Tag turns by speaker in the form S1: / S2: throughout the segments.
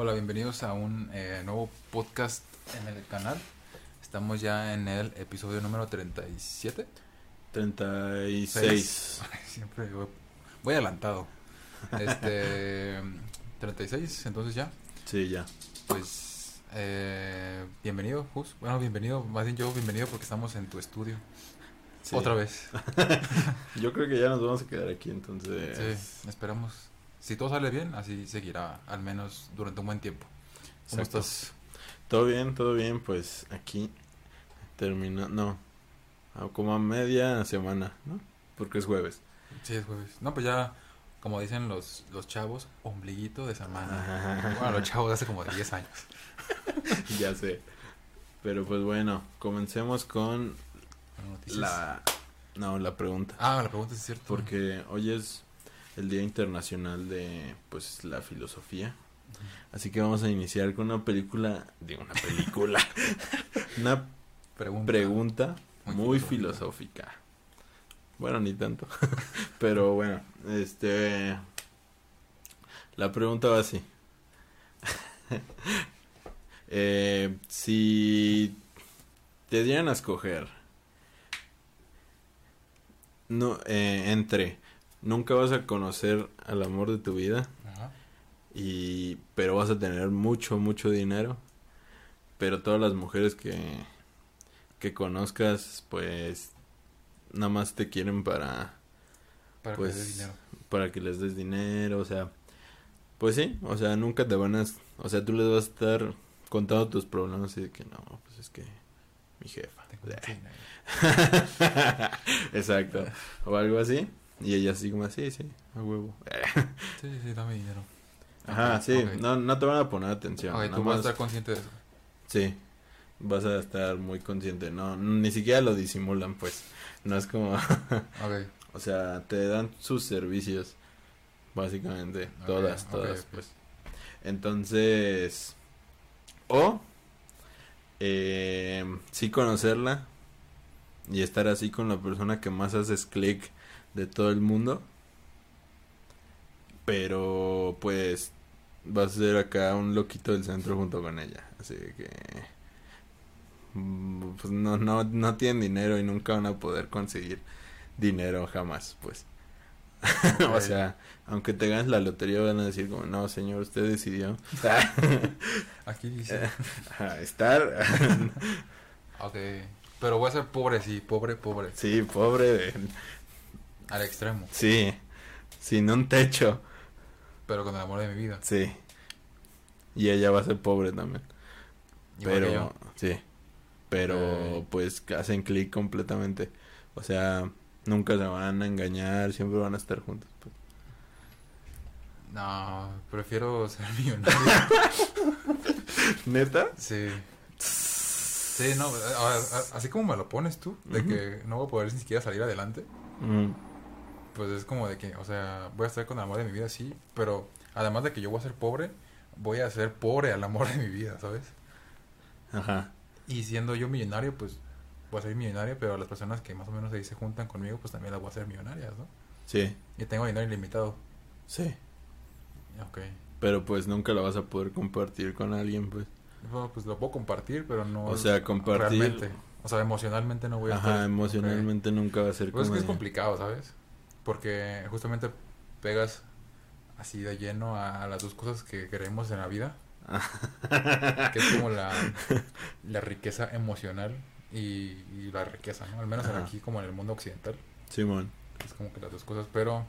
S1: Hola, bienvenidos a un eh, nuevo podcast en el canal. Estamos ya en el episodio número 37.
S2: 36.
S1: Ay, Siempre voy, voy adelantado. Este 36, entonces ya.
S2: Sí, ya.
S1: Pues eh, bienvenido, Jus. Bueno, bienvenido, más bien yo bienvenido porque estamos en tu estudio.
S2: Sí.
S1: Otra vez.
S2: Yo creo que ya nos vamos a quedar aquí, entonces.
S1: Sí, esperamos. Si todo sale bien, así seguirá, al menos durante un buen tiempo. ¿Cómo
S2: Exacto.
S1: estás?
S2: Todo bien, todo bien, pues aquí termina. No, como a media semana, ¿no? Porque es jueves.
S1: Sí, es jueves. No, pues ya, como dicen los, los chavos, ombliguito de semana. Bueno, los chavos de hace como 10 años.
S2: ya sé. Pero pues bueno, comencemos con
S1: noticias.
S2: la. No, la pregunta.
S1: Ah, la pregunta es cierto.
S2: Porque hoy es el Día Internacional de pues la filosofía. Así que vamos a iniciar con una película, digo una película, una
S1: Pregunta.
S2: pregunta
S1: Muy
S2: muy,
S1: filosófica.
S2: filosófica. Bueno, ni tanto. Pero bueno, este la pregunta va así. Eh, si te dieran a escoger no eh, entre nunca vas a conocer al amor de tu vida.
S1: Ajá.
S2: y pero vas a tener mucho mucho dinero. Pero todas las mujeres que que conozcas pues nada más te quieren para
S1: Para
S2: Pues,
S1: que le dé dinero.
S2: para que les des dinero o sea pues sí o sea nunca te van a o sea tú les vas a estar contando tus problemas y de que no pues es que mi jefa
S1: Tengo
S2: exacto. O algo así y ella así como así sí a huevo
S1: Sí, sí, sí, dame dinero.
S2: ajá sí no no te van a poner atención
S1: Ok,
S2: nada
S1: tú vas a estar consciente de eso.
S2: Sí, vas a estar muy consciente. No, ni siquiera lo disimulan, pues. No es como, o sea, te dan sus servicios, básicamente, todas, todas, pues. Entonces, o eh, sí conocerla y estar así con la persona que más haces clic de todo el mundo, pero pues vas a ser acá un loquito del centro junto con ella, así que mm, pues no no no tienen dinero y nunca van a poder conseguir dinero jamás, pues. o sea, aunque te ganes la lotería van a decir como, "No, señor, usted decidió
S1: Aquí dice.
S2: Estar
S1: Ok. Pero voy a ser pobre, sí, pobre, pobre.
S2: sí, pobre de
S1: Al extremo.
S2: sí, sin un techo,
S1: Pero con el amor de mi vida.
S2: sí. Y ella va a ser pobre también.
S1: Igual que
S2: pero
S1: yo.
S2: sí pero
S1: Ok.
S2: pues que hacen clic completamente o sea nunca se van a engañar siempre van a estar juntos pues.
S1: No, prefiero ser millonario.
S2: neta
S1: Sí. Sí, no, a- a- así como me lo pones tú, de que no voy a poder ni siquiera salir adelante,
S2: Mm,
S1: pues es como de que, o sea, voy a estar con el amor de mi vida, sí, pero además de que yo voy a ser pobre, voy a ser pobre al amor de mi vida, ¿sabes?
S2: ajá
S1: Y siendo yo millonario, pues voy a ser millonario, pero las personas que más o menos ahí se juntan conmigo, pues también las voy a hacer millonarias, ¿no?
S2: sí
S1: Y tengo dinero ilimitado.
S2: sí
S1: Ok.
S2: pero pues nunca lo vas a poder compartir con alguien pues
S1: Bueno, pues lo puedo compartir, pero no.
S2: O sea, compartir-
S1: Realmente. O sea, emocionalmente no voy a estar.
S2: ajá emocionalmente nunca va a ser.
S1: Pues es que es complicado, ¿sabes? Porque justamente pegas así de lleno a, a las dos cosas que queremos en la vida, que es como la, la riqueza emocional y, y la riqueza, ¿no? Al menos
S2: Ajá.
S1: aquí como en el mundo occidental.
S2: Simón
S1: Es como que las dos cosas, pero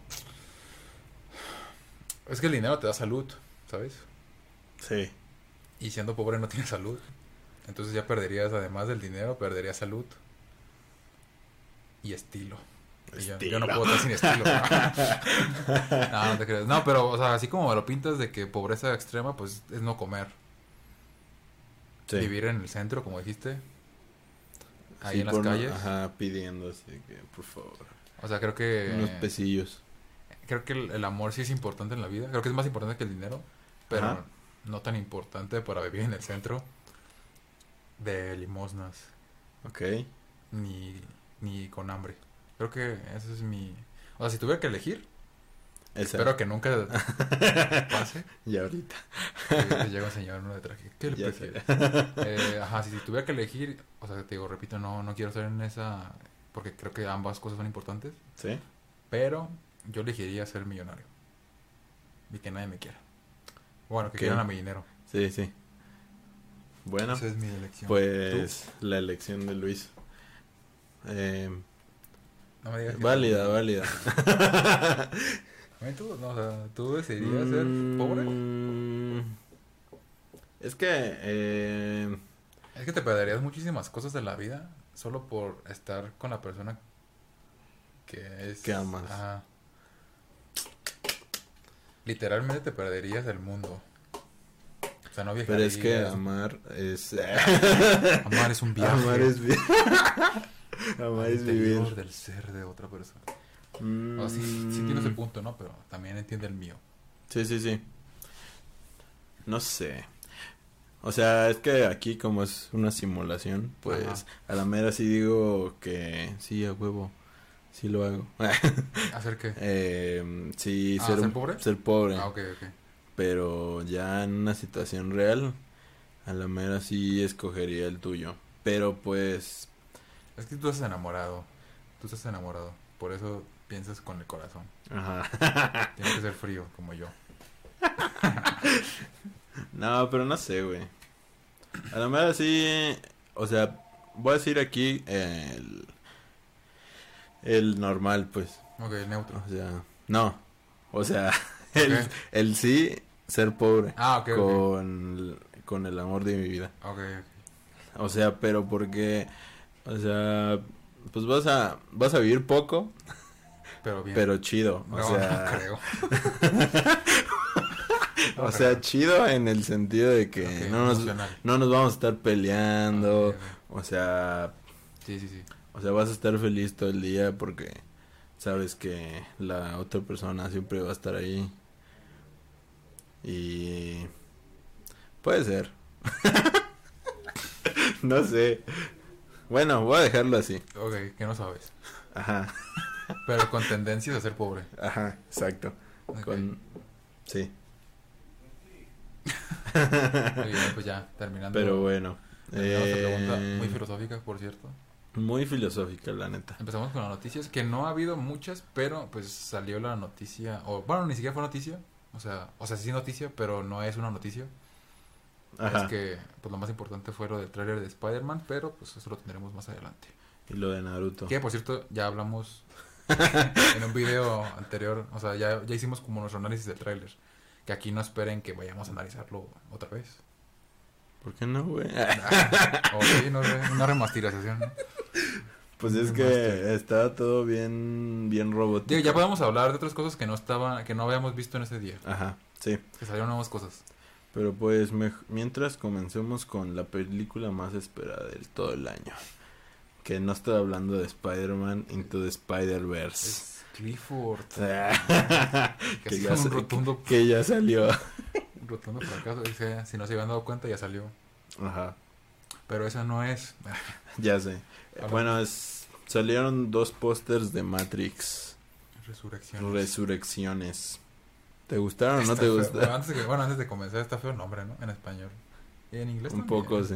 S1: es que el dinero te da salud, ¿sabes?
S2: sí
S1: Y siendo pobre no tienes salud. Entonces ya perderías, además del dinero, perderías salud y estilo. Yo no puedo estar sin estilo. no, no te creas. No, pero, o sea, así como me lo pintas de que pobreza extrema, pues es no comer.
S2: sí
S1: Vivir en el centro, como dijiste. Ahí
S2: Sí,
S1: en las
S2: por
S1: calles.
S2: ajá pidiendo así que por favor
S1: O sea, creo que.
S2: unos pesillos
S1: Creo que el, el amor sí es importante en la vida. Creo que es más importante que el dinero. Pero
S2: Ajá.
S1: no tan importante para vivir en el centro de limosnas.
S2: ok
S1: ni, ni con hambre. Creo que ese es mi... O sea, si tuviera que elegir,
S2: Esa.
S1: Espero que nunca pase.
S2: Y ahorita.
S1: que llega un señor ¿no? de traje. ¿Qué le
S2: Ya
S1: prefieres? Eh, ajá, si, si tuviera que elegir, o sea, te digo, repito, no, no quiero estar en esa, porque creo que ambas cosas son importantes,
S2: ¿Sí?
S1: pero yo elegiría ser millonario y que nadie me quiera. Bueno, que
S2: Ok.
S1: quieran a mi dinero.
S2: Sí, sí. Bueno,
S1: Esa es mi elección.
S2: pues la elección de Luis. Eh.
S1: No me digas que
S2: válida, válida.
S1: Tú, no, o sea, tú decidirías ser pobre.
S2: Mm, Es que, eh,
S1: Es que te perderías muchísimas cosas de la vida solo por estar con la persona que es...
S2: Que amas.
S1: Ajá. Literalmente te perderías el mundo. O sea, no
S2: pero
S1: viajarías.
S2: es que amar es...
S1: Amar es un viaje.
S2: amar es vi-
S1: al
S2: amar es vivir.
S1: del ser de otra persona.
S2: Mm,
S1: O sea, sí, sí tiene ese punto, ¿no? Pero también entiende el mío.
S2: Sí, sí, sí. No sé. O sea, es que aquí como es una simulación, pues
S1: Ajá.
S2: a la mera sí digo que sí, a huevo, sí lo hago.
S1: ¿Hacer qué?
S2: eh, sí,
S1: Ah,
S2: ser,
S1: ¿ser pobre?
S2: Ser pobre.
S1: Ah, ok, ok.
S2: Pero ya en una situación real, a la mera sí escogería el tuyo. Pero pues,
S1: Es que tú estás enamorado. Tú estás enamorado. Por eso piensas con el corazón.
S2: ajá.
S1: Tienes que ser frío, como yo.
S2: No, pero no sé, güey. A la mera sí, o sea, voy a decir aquí el, el normal, pues.
S1: Ok, neutro.
S2: O sea, no. O sea, el, el sí, ser pobre.
S1: Ah, ok, ok.
S2: con, con el amor de mi vida.
S1: Ok, ok.
S2: O sea, pero porque, o sea, pues vas a, vas a vivir poco,
S1: Pero bien.
S2: pero chido. O sea,
S1: no creo. No
S2: o sea,
S1: creo.
S2: chido en el sentido de que no, nos, no nos vamos a estar peleando. O sea,
S1: Sí, sí, sí.
S2: o sea, vas a estar feliz todo el día porque sabes que la otra persona siempre va a estar ahí. Y puede ser. no sé. Bueno, voy a dejarlo así.
S1: Ok, que no sabes.
S2: Ajá,
S1: Pero con tendencias a ser pobre.
S2: ajá, exacto. Con sí,
S1: Muy bien, pues ya, terminando.
S2: pero bueno.
S1: esta pregunta
S2: eh,
S1: muy filosófica, por cierto.
S2: muy filosófica, la neta.
S1: Empezamos con las noticias, que no ha habido muchas, pero pues salió la noticia, o bueno, ni siquiera fue noticia, o sea, o sea, sí noticia, pero no es una noticia.
S2: Ajá.
S1: Es que pues lo más importante fue lo del tráiler de Spider-Man, pero pues eso lo tendremos más adelante.
S2: Y lo de Naruto.
S1: Que por cierto, ya hablamos en un video anterior, o sea, ya, ya hicimos como nuestro análisis del tráiler. Que aquí no esperen que vayamos a analizarlo otra vez.
S2: ¿Por qué no, güey?
S1: O sí, no sé, una remasterización. ¿no?
S2: Pues es que estaba todo bien, bien robótico.
S1: Digo, ya podemos hablar de otras cosas que no estaban, que no habíamos visto en ese día.
S2: Ajá, sí.
S1: Que salieron nuevas cosas.
S2: Pero pues mientras comencemos con la película más esperada del todo el año. Que no estoy hablando de Spider-Man Into the Spider-Verse.
S1: Es Clifford.
S2: que,
S1: Que
S2: ya
S1: un rotundo,
S2: que ya salió.
S1: un rotundo fracaso. Dice, si no se habían dado cuenta, ya salió.
S2: Ajá,
S1: Pero esa no es.
S2: ya sé.
S1: Hablamos.
S2: Bueno, es, salieron dos pósters de Matrix
S1: Resurrección.
S2: Resurrecciones. ¿Te gustaron o no te
S1: feo.
S2: Gustaron?
S1: antes, de bueno, antes de comenzar, está feo el nombre, ¿no? En español. Y en inglés
S2: Un
S1: también.
S2: poco, sí.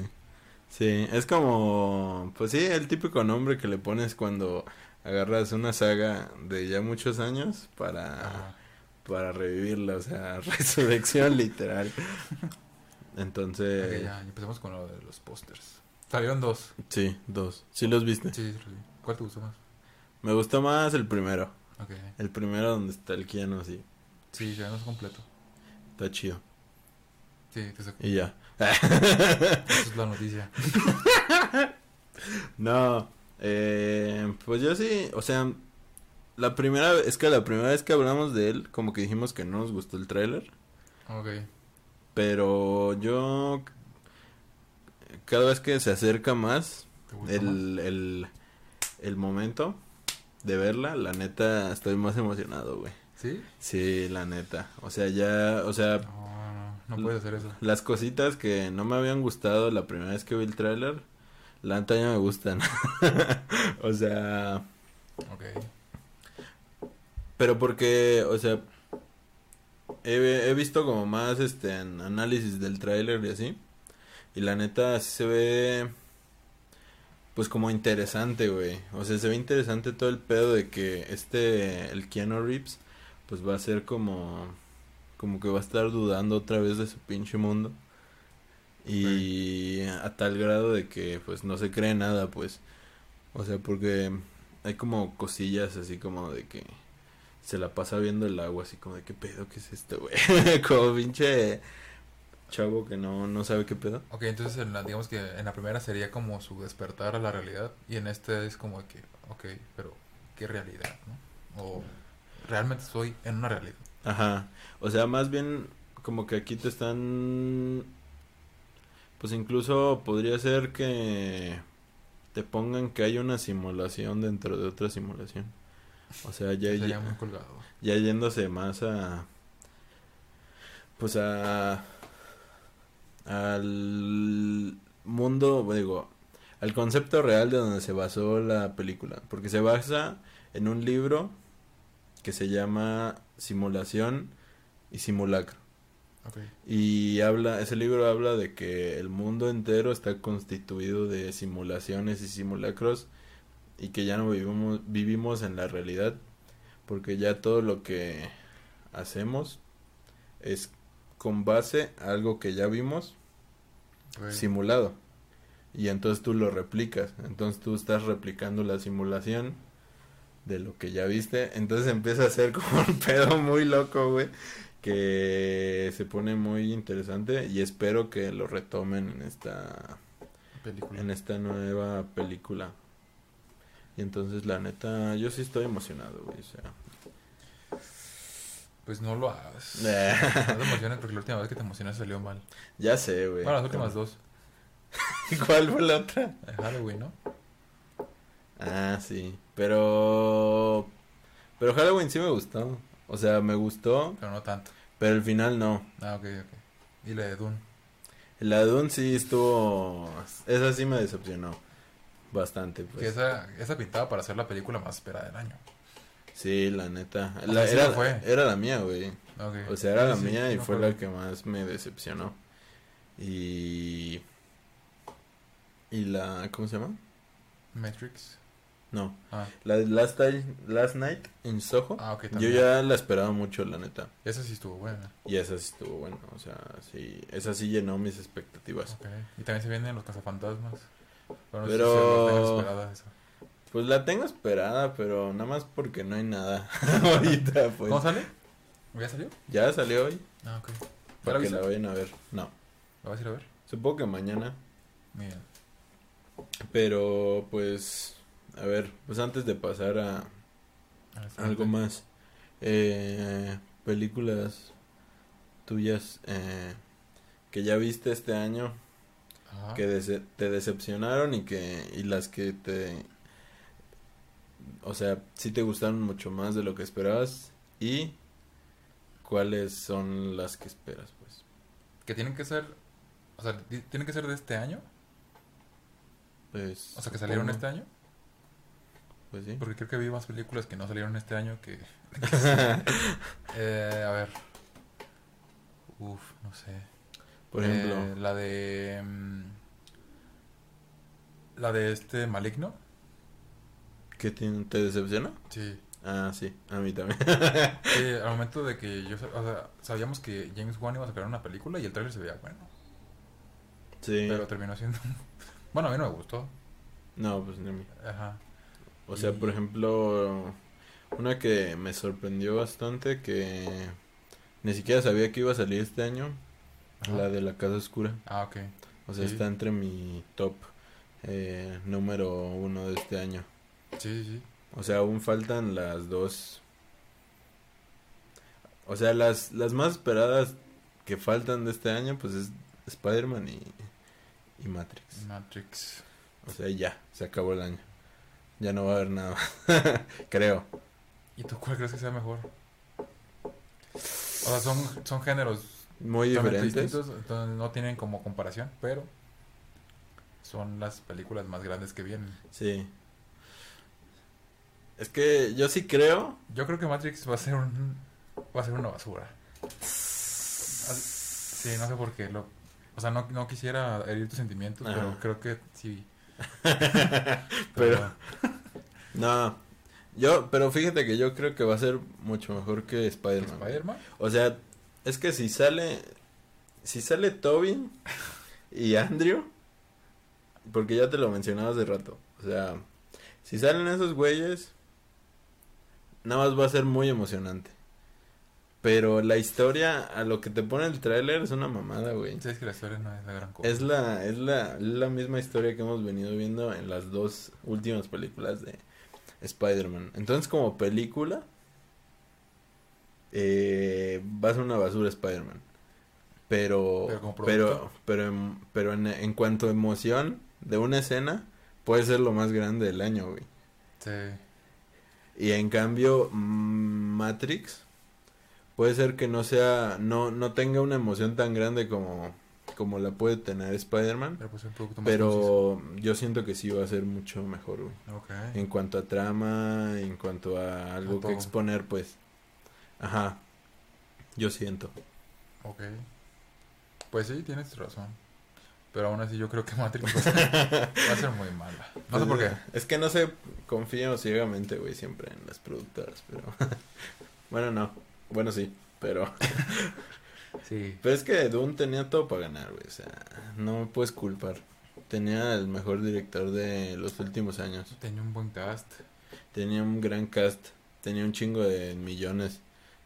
S2: Sí, es como, pues sí, el típico nombre que le pones cuando agarras una saga de ya muchos años para, para revivirla, o sea, resurrección literal. Entonces,
S1: Ok, ya, empecemos con lo de los pósters. Salieron dos.
S2: sí, dos. ¿Sí los viste?
S1: Sí, sí, sí. ¿Cuál te gustó más?
S2: Me gustó más el primero.
S1: Ok.
S2: El primero donde está el Keanu así.
S1: Sí, ya no es completo.
S2: Está chido.
S1: Sí, te saco.
S2: Y ya.
S1: Esa es la noticia.
S2: No, eh, pues yo sí, o sea, la primera, es que la primera vez que hablamos de él, como que dijimos que no nos gustó el tráiler.
S1: Ok.
S2: Pero yo cada vez que se acerca más
S1: ¿Te gustó
S2: el, el, el momento de verla, la neta estoy más emocionado, güey.
S1: ¿Sí?
S2: Sí, la neta. O sea, ya, o sea,
S1: No, no, no puedes hacer eso.
S2: las cositas que no me habían gustado la primera vez que vi el tráiler, la neta ya me gustan. o sea,
S1: Ok.
S2: pero porque, o sea, he, he visto como más este en análisis del tráiler y así. Y la neta sí se ve pues como interesante, güey. O sea, se ve interesante todo el pedo de que este el Keanu Reeves pues va a ser como como que va a estar dudando otra vez de su pinche mundo. Y a tal grado de que pues no se cree nada, pues. O sea, porque hay como cosillas así como de que se la pasa viendo el agua, así como de qué pedo, qué es esto, güey. como pinche chavo que no, no sabe qué pedo.
S1: Ok, entonces en la- digamos que en la primera sería como su despertar a la realidad y en este es como que, ok, pero ¿qué realidad? ¿no? O realmente estoy en una realidad.
S2: Ajá. O sea, más bien como que aquí te están... Pues incluso podría ser que te pongan que hay una simulación dentro de otra simulación. O sea, ya, ya, ya yéndose más a... Pues a... Al mundo, digo, al concepto real de donde se basó la película. Porque se basa en un libro que se llama Simulación y Simulacro. Y habla, ese libro habla de que el mundo entero está constituido de simulaciones y simulacros y que ya no vivimos, vivimos en la realidad porque ya todo lo que hacemos es con base a algo que ya vimos simulado. Y entonces tú lo replicas. Entonces tú estás replicando la simulación de lo que ya viste entonces empieza a ser como un pedo muy loco güey que se pone muy interesante y espero que lo retomen en esta
S1: Película.
S2: en esta nueva película y entonces la neta yo sí estoy emocionado güey o sea
S1: Pues no lo hagas. No te emociones porque la última vez que te emocionas salió mal.
S2: ya sé güey
S1: Bueno, las últimas dos.
S2: ¿cuál fue la otra?
S1: En Halloween, ¿no?
S2: Ah, sí. Pero. Pero Halloween sí me gustó. O sea, me gustó,
S1: Pero no tanto.
S2: pero el final no.
S1: Ah, ok, ok. Y la de Dune.
S2: La Dune sí estuvo. Esa sí me decepcionó. Bastante,
S1: Que
S2: pues.
S1: esa, esa pintaba para ser la película más esperada del año.
S2: Sí, la neta.
S1: O
S2: La-
S1: sí
S2: era,
S1: fue.
S2: era la mía, güey.
S1: Ok.
S2: O sea, era la
S1: Sí, sí,
S2: mía y
S1: no
S2: fue la que más me decepcionó. Y. Y la. ¿Cómo se llama?
S1: Matrix.
S2: No.
S1: Ah,
S2: La de Last, Night- Last Night in Soho.
S1: ah ok,
S2: Yo ya la esperaba mucho, la neta.
S1: Esa sí estuvo buena.
S2: Y esa sí estuvo bueno, o sea, sí, esa sí llenó mis expectativas.
S1: Ok. Y también se vienen los cazafantasmas. Pero no sé
S2: Pero-
S1: si esa.
S2: Pues la tengo esperada, pero nada más porque no hay nada ahorita, pues.
S1: ¿Cómo sale? ¿Ya salió?
S2: Ya salió hoy,
S1: Ah, ok. ¿Ya
S2: para que la vayan a ver. No,
S1: ¿La vas a ir a ver?
S2: supongo que mañana,
S1: Mira.
S2: pero pues, a ver, pues antes de pasar a algo más, eh, películas tuyas eh, que ya viste este año,
S1: Ajá.
S2: que dece- te decepcionaron y que y las que te o sea sí te gustaron mucho más de lo que esperabas y cuáles son las que esperas pues
S1: Que tienen que ser. O sea, ti- tienen que ser de este año.
S2: pues
S1: O sea, que salieron este año.
S2: Pues sí
S1: Porque creo que vi más películas que no salieron este año que. eh, a ver. Uf, no sé.
S2: por
S1: Eh,
S2: ejemplo
S1: la de. mm, La de este maligno.
S2: ¿qué te, te decepcionó?
S1: Sí.
S2: ah sí a mí también
S1: Sí, al momento de que yo. O sea, sabíamos que James Wan iba a sacar una película y el trailer se veía bueno.
S2: sí
S1: Pero terminó siendo. bueno, a mí no me gustó.
S2: no pues ni a mí
S1: Ajá.
S2: O sea por ejemplo una que me sorprendió bastante que ni siquiera sabía que iba a salir este año
S1: Ajá.
S2: la de la casa oscura
S1: Ah, ok.
S2: O sea,
S1: Sí.
S2: está entre mi top eh, número uno de este año.
S1: Sí, sí, sí.
S2: O sea, aún faltan las dos. O sea, las, las más esperadas que faltan de este año, pues es Spider-Man y, y Matrix.
S1: Matrix.
S2: O sea, ya, se acabó el año. Ya no va a haber nada. Creo.
S1: ¿Y tú cuál crees que sea mejor? O sea, son, son géneros
S2: Muy diferentes.
S1: distintos, entonces no tienen como comparación, pero son las películas más grandes que vienen.
S2: Sí. Es que yo sí creo.
S1: Yo creo que Matrix va a ser un va a ser una basura. Sí, no sé por qué. Lo, o sea, no, no quisiera herir tus sentimientos, pero creo que sí.
S2: Pero- No, yo, pero fíjate que yo creo que va a ser mucho mejor que Spider-Man. O sea, es que si sale, si sale Tobin y Andrew, porque ya te lo mencionaba hace rato, o sea, si salen esos güeyes, nada más va a ser muy emocionante. Pero la historia, a lo que te pone el tráiler, es una mamada, güey.
S1: Sabes que la historia no es la gran cosa.
S2: Es la, es la, la misma historia que hemos venido viendo en las dos últimas películas de Spider-Man. Entonces, como película, eh, va a ser una basura Spider-Man. Pero,
S1: Pero
S2: pero, pero, en, pero en, en cuanto a emoción de una escena, puede ser lo más grande del año, güey.
S1: Sí.
S2: Y en cambio, mm, Matrix puede ser que no sea, no, no tenga una emoción tan grande como, como la puede tener Spider-Man.
S1: Pero pues.
S2: Pero yo siento que sí va a ser mucho mejor, güey. En cuanto a trama, en cuanto a algo
S1: A
S2: que exponer, pues. Ajá. Yo siento.
S1: Ok. Pues sí, tienes razón. Pero aún así yo creo que Matrix va a ser, va a ser muy mala. No sé por qué.
S2: Es que no se confío ciegamente, güey, siempre en las productoras, pero. bueno, no. Bueno, sí, pero.
S1: Sí.
S2: Pero es que Dune tenía todo para ganar, güey. O sea, no me puedes culpar. Tenía el mejor director de los últimos años.
S1: Tenía un buen cast.
S2: Tenía un gran cast. Tenía un chingo de millones.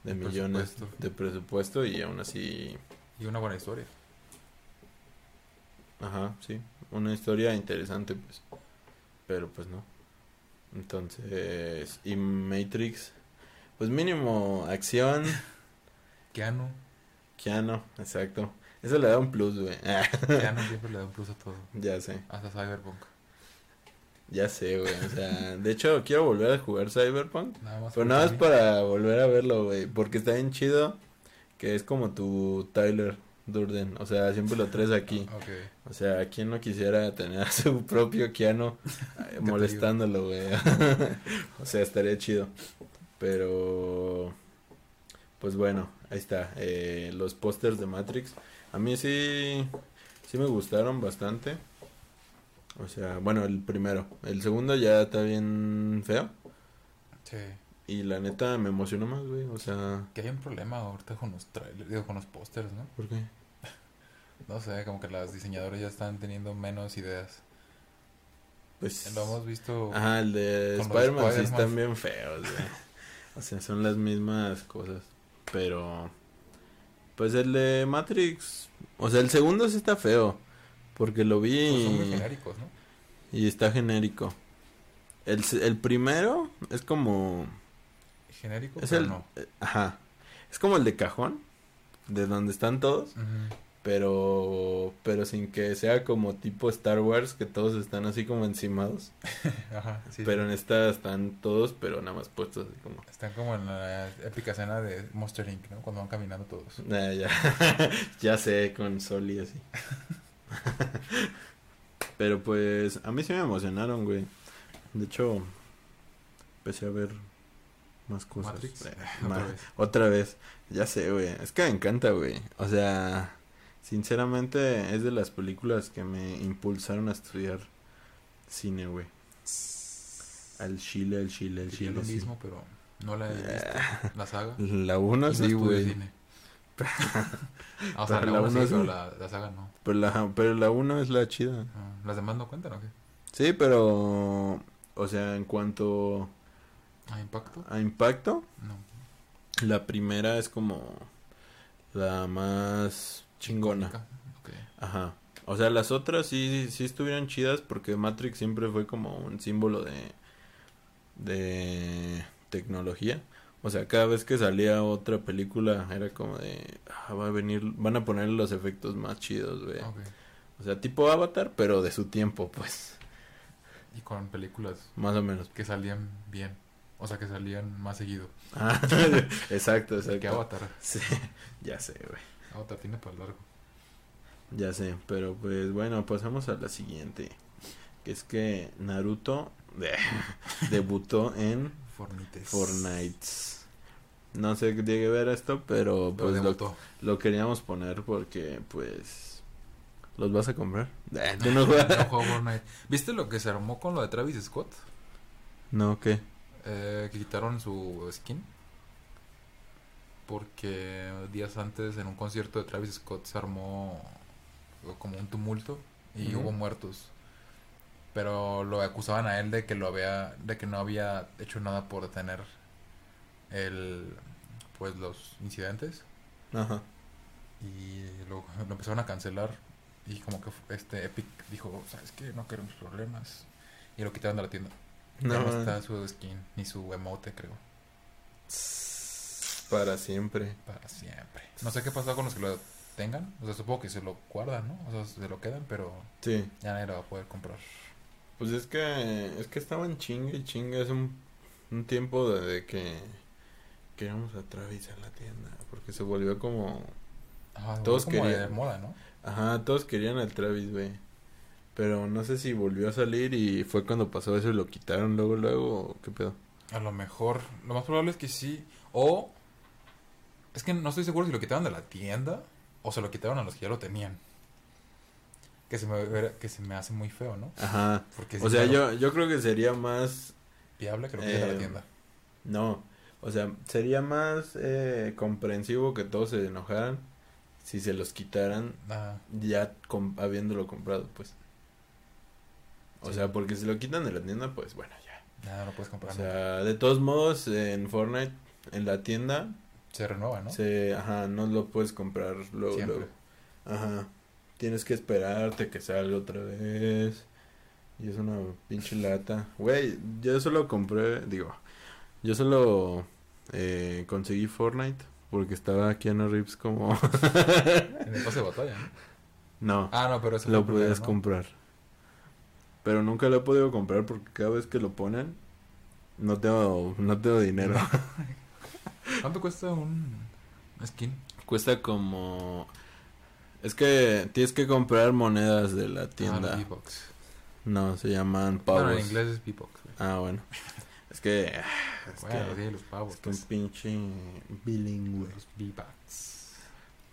S2: De,
S1: De
S2: millones
S1: presupuesto.
S2: de presupuesto y aún así.
S1: Y una buena historia.
S2: Ajá, sí. Una historia interesante, pues. Pero pues no. Entonces. Y Matrix. Pues mínimo acción.
S1: Keanu.
S2: Keanu, exacto. Eso le da un plus, güey.
S1: Keanu siempre le da un plus a todo.
S2: ya sé.
S1: Hasta Cyberpunk.
S2: Ya sé, güey. O sea, de hecho, quiero volver a jugar Cyberpunk.
S1: Nada más.
S2: Pero nada más para volver a verlo, güey. Porque está bien chido. Que es como tu Tyler Durden. O sea, siempre lo traes aquí.
S1: Ok.
S2: O sea, ¿quién no quisiera tener a su propio Keanu molestándolo, güey? o sea, estaría chido. Pero, pues bueno, ahí está. Eh, los pósters de Matrix. A mí sí, sí me gustaron bastante. O sea, bueno, el primero. El segundo ya está bien feo.
S1: Sí.
S2: Y la neta me emocionó más, güey. O sea,
S1: Que hay un problema ahorita con los trailers, digo, con los pósters, ¿no?
S2: ¿por qué?
S1: No sé, como que las diseñadoras ya están teniendo menos ideas.
S2: Pues.
S1: Lo hemos visto.
S2: Ajá, el de Spider-Man sí están bien feos, güey. O sea, son las mismas cosas. Pero. Pues el de Matrix. O sea, el segundo sí está feo. Porque lo
S1: pues, son muy
S2: vi.
S1: genéricos, ¿no?
S2: Y está genérico. El, el primero es como.
S1: Genérico,
S2: Es
S1: pero
S2: el.
S1: no.
S2: eh, Ajá. Es como el de cajón. De donde están todos.
S1: Ujú.
S2: Pero. Pero sin que sea como tipo Star Wars. Que todos están así como encimados.
S1: Ajá, sí.
S2: Pero en esta están todos. Pero nada más puestos así como.
S1: Están como en la épica escena de Monster Inc., ¿no? Cuando van caminando todos.
S2: Ah, ya. ya sé, con Sol y así. Pero pues, a mí sí me emocionaron, güey. De hecho, empecé a ver más cosas.
S1: Matrix.
S2: Eh,
S1: Otra vez.
S2: Otra vez. Ya sé, güey. Es que me encanta, güey. O sea, sinceramente es de las películas que me impulsaron a estudiar cine, güey. Al chile, al chile, al chile.
S1: lo
S2: sí.
S1: mismo, pero no la he visto. La saga.
S2: La 1
S1: Y no
S2: sí, güey.
S1: cine. Ah, o sea,
S2: Pero
S1: la
S2: la
S1: uno
S2: uno
S1: sí, pero la, la saga no.
S2: Pero la, pero la 1 es la chida.
S1: Ah, ¿Las demás no cuentan o qué?
S2: Sí, pero, o sea, en cuanto
S1: ¿A impacto?
S2: a impacto,
S1: No.
S2: la primera es como la más chingona. Ajá. O sea, las otras sí, sí estuvieron chidas porque Matrix siempre fue como un símbolo de, de tecnología. O sea, cada vez que salía otra película era como de, ah, va a venir, van a poner los efectos más chidos, güey. O sea, tipo Avatar, pero de su tiempo, pues,
S1: Y con películas
S2: más o menos.
S1: que salían bien. O sea, que salían más seguido.
S2: Ah, exacto, exacto.
S1: Que Avatar.
S2: Sí, ya sé, güey.
S1: Avatar tiene para largo.
S2: Ya sé, pero pues bueno, pasamos a la siguiente. Que es que Naruto debutó en. Fortnite. no sé qué tiene que ver esto, pero
S1: Pero
S2: pues lo, queríamos poner porque pues los vas a comprar. ¿Tú no
S1: No
S2: juegas?
S1: juego Fortnite. ¿Viste lo que se armó con lo de Travis Scott?
S2: No, ¿qué?
S1: Eh, que quitaron su skin. Porque días antes en un concierto de Travis Scott se armó como un tumulto y hubo muertos. Pero lo acusaban a él de que lo había, de que no había hecho nada por detener el, pues los incidentes
S2: Ajá.
S1: y lo, lo empezaron a cancelar y como que este Epic dijo, sabes qué, no queremos problemas y lo quitaron de la tienda.
S2: No,
S1: ya no está su skin ni su emote creo.
S2: Para siempre.
S1: Para siempre. No sé qué pasó con los que lo tengan. O sea, supongo que se lo guardan, ¿no? O sea, se lo quedan, pero
S2: Sí.
S1: ya nadie lo va a poder comprar.
S2: Pues es que es que estaban chingue y chingue hace un, un tiempo de que queríamos a Travis a la tienda porque se volvió como
S1: Ajá,
S2: Todos
S1: como de
S2: querían.
S1: moda, ¿no?
S2: Ajá, todos querían al Travis, güey. Pero no sé si volvió a salir y fue cuando pasó eso y lo quitaron luego, luego, o qué pedo.
S1: A lo mejor, lo más probable es que sí. O es que no estoy seguro si lo quitaron de la tienda o se lo quitaron a los que ya lo tenían. Que se me, que se me hace muy feo, ¿no?
S2: Ajá.
S1: Porque
S2: O sea, yo, yo creo que sería más...
S1: viable que lo quiten de
S2: eh,
S1: la tienda.
S2: No, o sea, sería más eh, comprensivo que todos se enojaran si se los quitaran
S1: Ajá.
S2: ya habiéndolo comprado, pues. O
S1: Sí.
S2: sea, porque si lo quitan de la tienda, pues bueno, ya.
S1: Nada, no puedes
S2: O
S1: comprar. nada.
S2: sea, de todos modos, en Fortnite, en la tienda,
S1: Se renueva, ¿no?
S2: se, ajá, no lo puedes comprar luego,
S1: Siempre.
S2: luego. Ajá. Tienes que esperarte que salga otra vez. Y es una pinche lata. Güey, yo solo compré, digo, yo solo eh, conseguí Fortnite porque estaba Keanu Reeves como...
S1: En el pase de batalla, ¿no? Ah, no, pero eso
S2: lo
S1: ¿no?
S2: comprar. Pero nunca lo he podido comprar porque cada vez que lo ponen, no tengo, no tengo dinero.
S1: ¿Cuánto cuesta un skin?
S2: Cuesta como... Es que tienes que comprar monedas de la
S1: Ah,
S2: tienda.
S1: los V-Bucks.
S2: No, se llaman pavos.
S1: Bueno, en inglés es güey.
S2: Ah, bueno. Es que... Es
S1: Bueno,
S2: que...
S1: sí, los pavos.
S2: Es que un
S1: pues.
S2: pinche bilingüe.
S1: Los V-Bucks.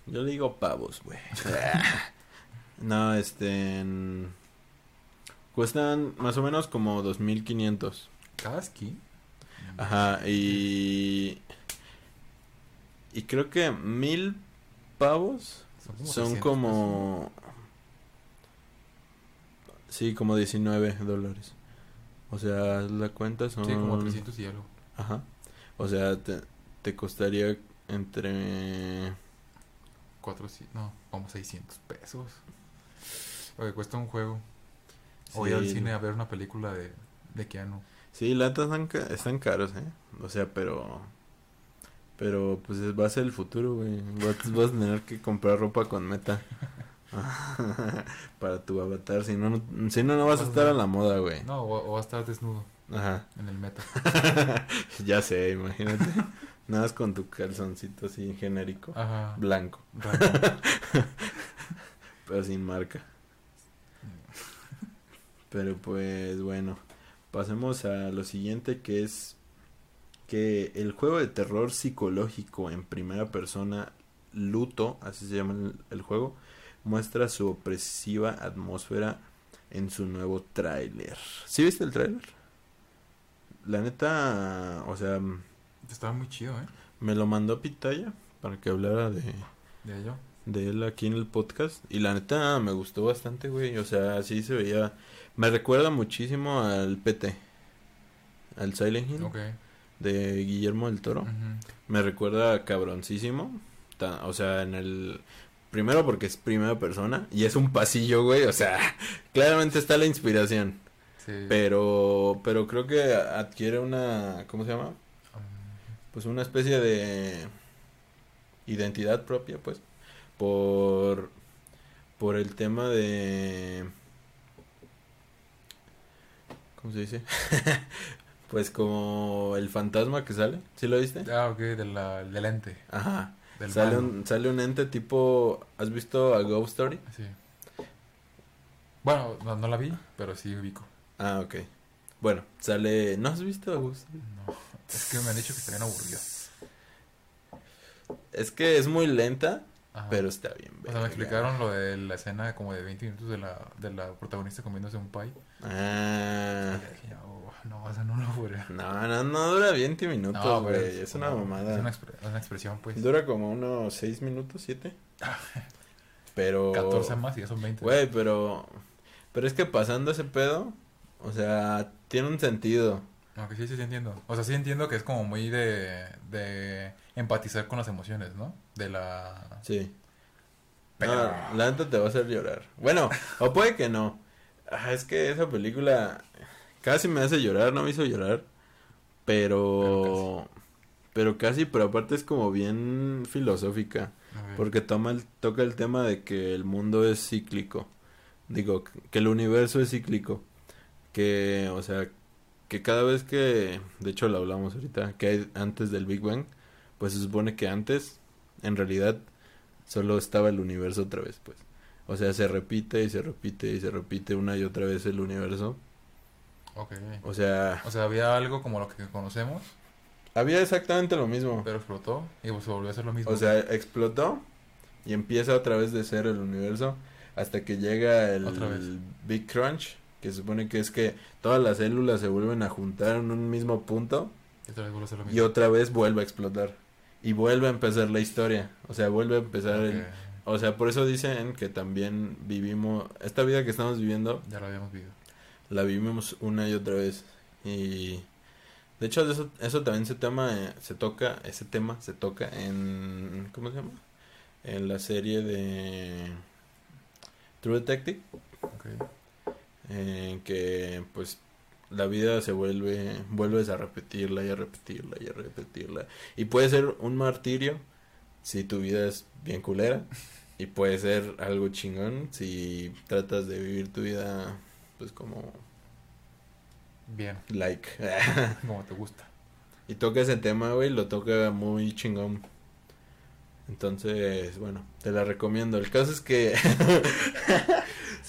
S2: Yo le digo pavos, güey. no, este... en- Cuestan más o menos como 2500.
S1: ¿Cada skin?
S2: Ajá, y... Y creo que mil pavos
S1: Son como,
S2: son
S1: 600
S2: como... Sí, como 19 dólares. O sea, la cuenta son...
S1: Sí, como 300 y algo.
S2: Ajá. O sea, te, te costaría entre...
S1: 4, no, como 600 pesos. Oye, cuesta un juego. O ir al cine a ver una película de, de Keanu.
S2: Sí, latas están, ca- están caros, ¿eh? O sea, pero... Pero pues es- va a ser el futuro, güey. Vas, vas a tener que comprar ropa con meta. Para tu avatar. Si no, no, si no, no vas a estar a la moda, güey.
S1: No, o, o va a estar desnudo
S2: Ajá.
S1: en el meta.
S2: ya sé, imagínate. Nada más con tu calzoncito así genérico.
S1: Ajá.
S2: Blanco.
S1: Blanco.
S2: Pero sin marca. Pero pues bueno, pasemos a lo siguiente que es que el juego de terror psicológico en primera persona, Luto, así se llama el, el juego, muestra su opresiva atmósfera en su nuevo tráiler. ¿Sí viste el tráiler? La neta, o sea,
S1: Estaba muy chido, ¿eh?
S2: me lo mandó Pitaya para que hablara de,
S1: De ello.
S2: de él aquí en el podcast. Y la neta me gustó bastante, güey. O sea, sí se veía. Me recuerda muchísimo al PT. Al Silent Hill
S1: Ok.
S2: De Guillermo del Toro. Me recuerda cabroncísimo. O sea, en el. Primero porque es primera persona y es un pasillo, güey. O sea, claramente está la inspiración.
S1: Sí.
S2: Pero, pero creo que adquiere una. ¿Cómo se llama? Pues una especie de identidad propia pues por por el tema de ¿cómo se dice? pues como el fantasma que sale, ¿sí lo viste?
S1: Ah, ok, de la, del ente.
S2: Ajá.
S1: Del
S2: Sale un sale un ente tipo ¿has visto a Ghost Story?
S1: Sí. Bueno, no, no la vi, pero sí ubico.
S2: Ah, ok. Bueno, sale ¿no has visto a Ghost Story?
S1: No. Es que me han dicho que estarían aburridos.
S2: Es que es muy lenta,
S1: Ajá.
S2: pero está bien.
S1: O sea, me
S2: verga.
S1: explicaron lo de la escena como de 20 minutos de la, de la protagonista comiéndose un pie.
S2: Ah.
S1: No, o sea, no lo podría.
S2: No, no, no dura 20 minutos, güey. es una mamada.
S1: Es una, es una expresión, pues.
S2: Dura como unos 6 minutos, 7. Pero.
S1: 14 más y ya son 20.
S2: Güey, pero. Pero es que pasando ese pedo, o sea, tiene un sentido.
S1: No, que sí, sí, sí entiendo. O sea, sí entiendo que es como muy de, de empatizar con las emociones, ¿no? De la...
S2: Sí.
S1: Pero-
S2: No, la neta te va a hacer llorar. Bueno, o puede que no. Ah, es que esa película casi me hace llorar, no me hizo llorar. Pero. Pero casi, pero aparte es como bien filosófica. Porque toma el, toca el tema de que el mundo es cíclico. Digo, que el universo es cíclico. Que, o sea, que cada vez que, de hecho lo hablamos ahorita, que hay antes del Big Bang, pues se supone que antes, en realidad, solo estaba el universo otra vez, pues. O sea, se repite y se repite y se repite una y otra vez el universo. O sea,
S1: O sea, había algo como lo que conocemos,
S2: había exactamente lo mismo.
S1: pero explotó y pues volvió a ser lo mismo.
S2: O sea, explotó y empieza otra vez de cero el universo hasta que llega el. Big Crunch, que se supone que es que todas las células se vuelven a juntar en un mismo punto
S1: y otra vez a
S2: y otra vuelve a explotar. Y vuelve a empezar la historia. O sea, vuelve a empezar el... O sea, por eso dicen que también vivimos... Esta vida que estamos viviendo,
S1: Ya lo habíamos visto.
S2: La vivimos una y otra vez. Y... De hecho, eso, eso también se, tema, eh, se toca, ese tema se toca en... ¿Cómo se llama? En la serie de... True Detective.
S1: Ok.
S2: En que pues la vida se vuelve, vuelves a repetirla y a repetirla y a repetirla. Y puede ser un martirio si tu vida es bien culera. Y puede ser algo chingón si tratas de vivir tu vida pues como
S1: Bien,
S2: like.
S1: como te gusta.
S2: y toca ese tema, güey, lo toca muy chingón. Entonces, bueno, te la recomiendo. El caso es que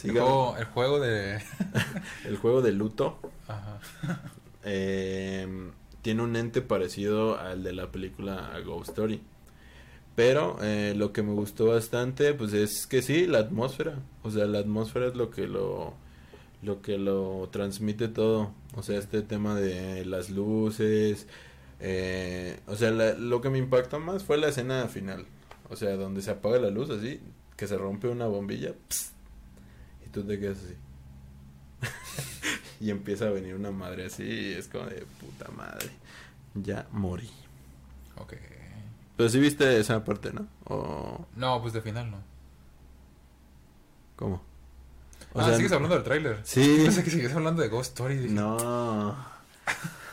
S1: El juego, el juego de...
S2: el juego de luto
S1: Ajá.
S2: eh, tiene un ente parecido al de la película Ghost Story. Pero eh, lo que me gustó bastante, pues es que sí, la atmósfera. O sea, la atmósfera es lo que lo, lo que lo transmite todo. O sea, este tema de las luces. eh, o sea, la- lo que me impactó más fue la escena final. O sea, donde se apaga la luz así, que se rompe una bombilla. pss, y tú te quedas así. y empieza a venir una madre así. Y es como de puta madre. Ya morí.
S1: Ok.
S2: Pero sí viste esa parte, ¿no? O...
S1: No, pues de final no.
S2: ¿Cómo?
S1: Ah, sigues hablando del tráiler.
S2: Sí.
S1: Pensé que sigues hablando de Ghost Story. dije,
S2: No.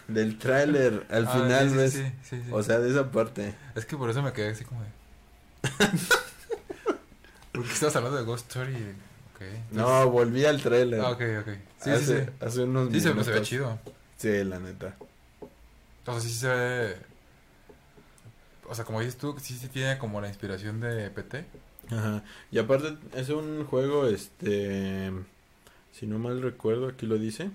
S2: Del tráiler. Al
S1: ah,
S2: final
S1: sí,
S2: ves.
S1: sí, sí, sí.
S2: O sea, de esa parte.
S1: Es que por eso me quedé así como de... Porque estabas hablando de Ghost Story. Ok.
S2: No, volví al tráiler.
S1: Ah, ok, ok. Sí,
S2: hace,
S1: sí, sí.
S2: Hace unos
S1: Sí,
S2: minutos.
S1: se ve chido.
S2: Sí, la neta.
S1: O sea, sí se ve... O sea, como dices tú, sí, sí tiene como la inspiración de PT.
S2: Ajá. Y aparte es un juego, este... Si no mal recuerdo, aquí lo dice.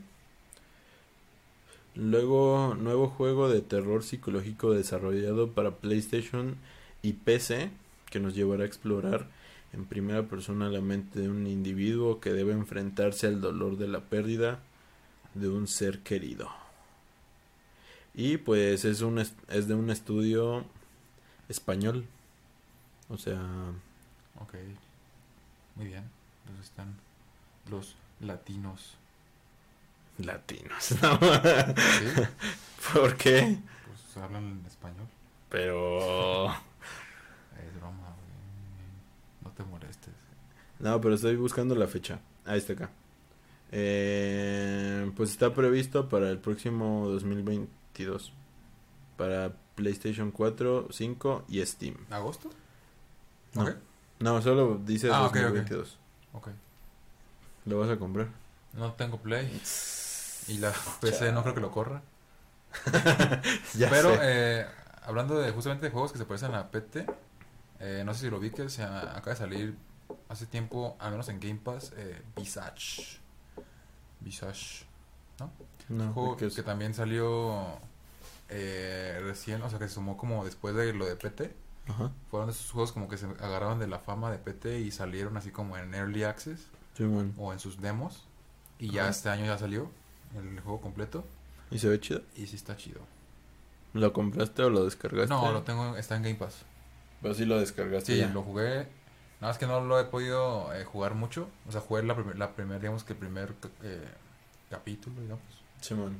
S2: Luego, nuevo juego de terror psicológico desarrollado para PlayStation y PC que nos llevará a explorar en primera persona la mente de un individuo que debe enfrentarse al dolor de la pérdida de un ser querido. Y pues es un es de un estudio español. O sea,
S1: Ok. Muy bien. Entonces están los latinos.
S2: latinos. ¿no?
S1: ¿Sí?
S2: ¿Por qué?
S1: Pues hablan en español.
S2: Pero
S1: Es broma, güey. No te molestes.
S2: no, pero estoy buscando la fecha. Ahí está acá. Eh, pues está previsto para el próximo 2022 para PlayStation 4, 5 y Steam.
S1: ¿Agosto?
S2: No.
S1: Ok.
S2: No, solo dice
S1: Ah, ok, ok.
S2: 2022.
S1: Ok.
S2: ¿Lo vas a comprar?
S1: No tengo Play. Y la PC no creo que lo corra.
S2: Ya
S1: Pero
S2: sé.
S1: eh, hablando de justamente de juegos que se parecen a PT, eh, no sé si lo vi que acaba de salir hace tiempo, al menos en Game Pass, eh, Visage. Visage.
S2: no,
S1: Un juego que también salió eh, recién, o sea que se sumó como después de lo de PT.
S2: Ajá.
S1: Fueron de esos juegos como que se agarraron de la fama de PT y salieron así como en Early Access o en sus demos. Y ya este año ya salió el juego completo.
S2: ¿Y se ve chido?
S1: Y sí está chido.
S2: ¿Lo compraste o lo descargaste?
S1: No, lo tengo, está en Game Pass.
S2: Pero sí lo descargaste
S1: Sí,
S2: ya.
S1: lo jugué. Nada más que no lo he podido eh, jugar mucho. O sea, jugué la primera, la primer, digamos que el primer eh, capítulo, digamos.
S2: Simón.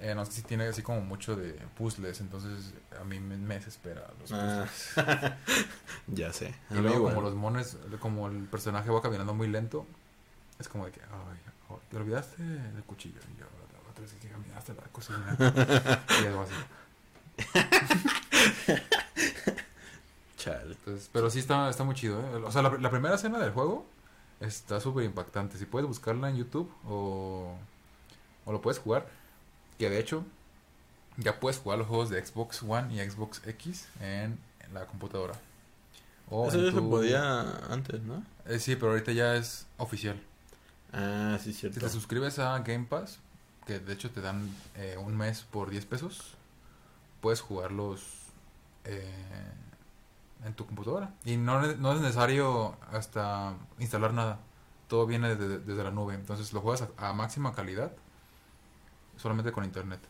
S1: Eh, no sé si tiene así como mucho de puzzles, entonces a mí me, me desespera los
S2: Ah,
S1: puzzles.
S2: ya sé.
S1: Y luego
S2: igual.
S1: como los mones, como el personaje va caminando muy lento, es como de que, ay, oh, te olvidaste del cuchillo. Y yo, otra vez que caminaste la cocina. y algo así.
S2: Chale.
S1: Entonces, pero sí está, está muy chido, ¿eh? O sea, la, la primera escena del juego está súper impactante. Si puedes buscarla en YouTube o, o lo puedes jugar, que de hecho ya puedes jugar los juegos de Xbox One y Xbox X en, en la computadora. O
S2: Eso ya se podía antes, ¿no?
S1: Eh, sí, pero ahorita ya es oficial.
S2: Ah, sí,
S1: Si
S2: cierto.
S1: te suscribes a Game Pass, que de hecho te dan eh, un mes por 10 pesos, puedes jugarlos eh, en tu computadora. Y no, es necesario hasta instalar nada. Todo viene de- desde la nube. Entonces lo juegas a, a máxima calidad solamente con internet.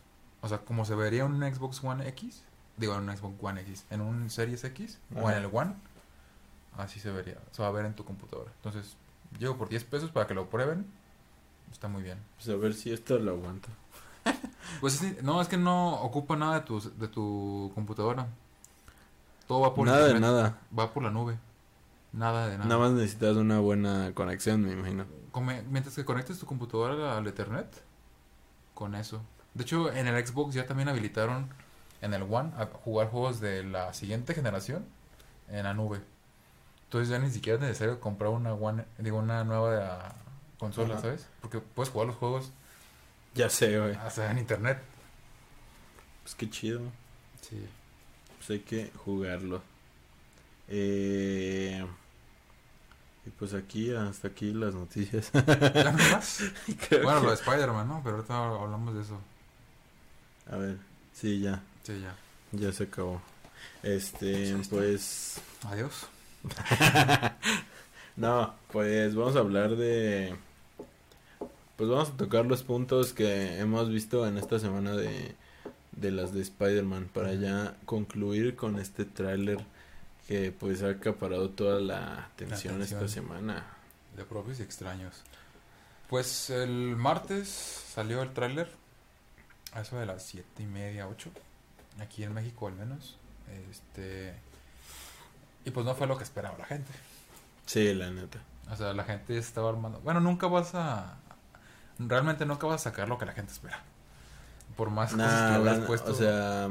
S1: O sea, como se vería en un Xbox One X, digo en un Xbox One X, en un Series X o en el One, así se vería. Se va a ver en tu computadora. Entonces, llego por 10 pesos para que lo prueben. Está muy bien.
S2: Pues a ver si esto lo aguanto.
S1: Pues es- no, es que no ocupa nada de tu, de tu computadora. Todo va por
S2: Nada de
S1: internet,
S2: nada.
S1: Va por la nube. Nada de nada.
S2: Nada más necesitas una buena conexión, me imagino.
S1: Mientras que conectes tu computadora al Ethernet, con eso. De hecho, en el Xbox ya también habilitaron en el One a jugar juegos de la siguiente generación en la nube. Entonces ya ni siquiera es necesario comprar una One, digo, una nueva consola,
S2: Ajá.
S1: ¿sabes? Porque puedes jugar los juegos
S2: Ya sé, güey.
S1: hasta en internet.
S2: Pues qué chido.
S1: Sí.
S2: Pues hay que jugarlo. Eh... Y pues aquí, hasta aquí las noticias.
S1: ¿Ya más? Bueno,
S2: que-
S1: lo de Spider-Man, ¿no? Pero ahorita hablamos de eso.
S2: A ver, sí, ya.
S1: Sí, ya.
S2: Ya se acabó. Este,
S1: Pues
S2: pues...
S1: Adiós.
S2: no, pues vamos a hablar de... Pues vamos a tocar los puntos que hemos visto en esta semana de, de las de Spider-Man para ya concluir con este tráiler que pues ha acaparado toda la atención esta
S1: atención.
S2: semana.
S1: De propios y extraños. Pues el martes salió el tráiler. A eso de las siete y media, ocho. Aquí en México al menos. Este. Y pues no fue lo que esperaba la gente.
S2: Sí, la neta.
S1: O sea, la gente estaba armando. Bueno, nunca vas a. Realmente nunca vas a sacar lo que la gente espera. Por más cosas que
S2: la-
S1: hayas puesto.
S2: o sea...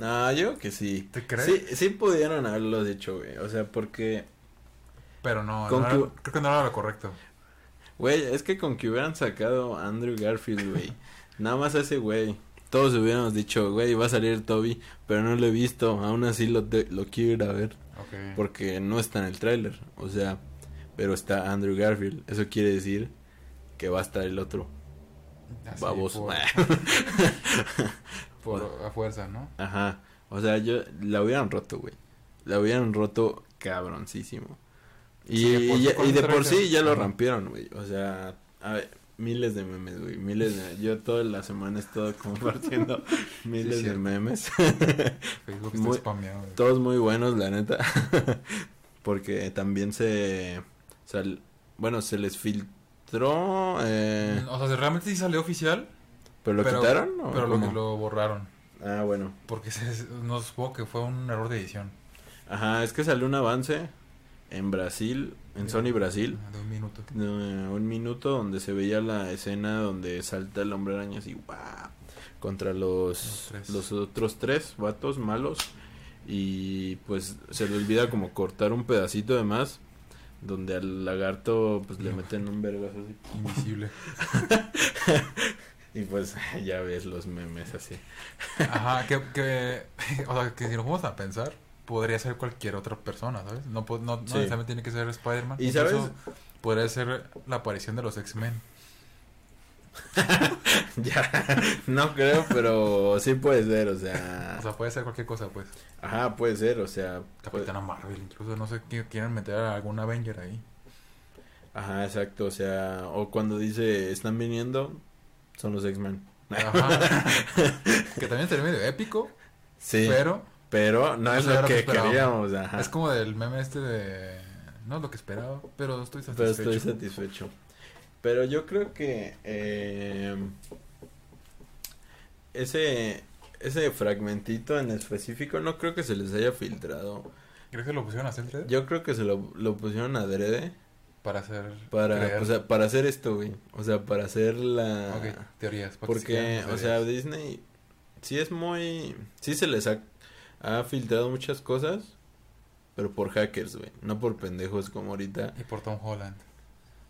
S2: No, yo que sí.
S1: ¿Te crees?
S2: Sí, sí pudieron haberlo dicho, güey. O sea, porque...
S1: Pero no, no
S2: que-
S1: era- creo que no era lo correcto.
S2: Güey, es que con que hubieran sacado a Andrew Garfield, güey. nada más ese güey. Todos hubiéramos dicho, güey, va a salir Toby, pero no lo he visto. Aún así lo, de- lo quiero ir a ver. Porque no está en el tráiler. O sea, pero está Andrew Garfield. Eso quiere decir que va a estar el otro.
S1: Así,
S2: Baboso.
S1: Por, por a fuerza, ¿no?
S2: Ajá. O sea, yo la hubieran roto, güey. La hubieran roto cabroncísimo. Y,
S1: Sí, de por sí
S2: y- de por sí ya lo rompieron, güey. O sea, a ver, miles de memes, güey. Miles de... Yo toda la semana he estado compartiendo miles de memes.
S1: Facebook
S2: Muy-
S1: está spameado. güey.
S2: Todos muy buenos, la neta. Porque también se... sal- bueno, se les filtró... Eh,
S1: O sea, realmente sí salió oficial,
S2: ¿Pero lo
S1: pero,
S2: quitaron? o
S1: pero lo, borraron.
S2: Ah, bueno.
S1: Porque se, no supongo que fue un error de edición.
S2: Ajá, es que salió un avance en Brasil, en
S1: De-
S2: Sony Brasil.
S1: De un minuto.
S2: de un minuto donde se veía la escena donde salta el hombre araña así ¡guau! contra los
S1: Los
S2: otros tres vatos malos y pues se le olvida como cortar un pedacito de más donde al lagarto pues le meten un vergazo así
S1: Invisible.
S2: y pues ya ves los memes así
S1: Ajá, que, que, o sea, que si nos vamos a pensar, podría ser cualquier otra persona, ¿sabes? No, no, no
S2: Sí.
S1: necesariamente tiene que ser Spider-Man.
S2: Y
S1: Incluso
S2: sabes-
S1: Podría ser la aparición de los X-Men.
S2: ya, no creo, pero sí puede ser, o sea.
S1: O sea, puede ser cualquier cosa, pues.
S2: Ajá, puede ser, o sea. puede-
S1: Capitana Marvel, incluso no sé quieren meter a algún Avenger ahí.
S2: Ajá, exacto, o sea, o cuando dice están viniendo, son los X-Men.
S1: Que también sería medio épico,
S2: Sí, pero,
S1: pero
S2: no
S1: no
S2: es lo
S1: que
S2: que queríamos, ajá.
S1: es como del meme este de... No es lo que esperaba, pero estoy
S2: Pero
S1: satisfecho.
S2: estoy satisfecho. Pero yo creo que eh, ese ese fragmentito en específico no creo que se les haya filtrado.
S1: ¿Crees que lo pusieron a hacer 3D?
S2: Yo creo que se lo, lo pusieron adrede
S1: Para hacer...
S2: para, o sea, para hacer esto, güey. O sea, para hacer la...
S1: Ok, teorías.
S2: Porque, o sea. Disney sí es muy... Sí se les ha, ha filtrado muchas cosas, pero por hackers, güey. No por pendejos como ahorita.
S1: Y por Tom Holland.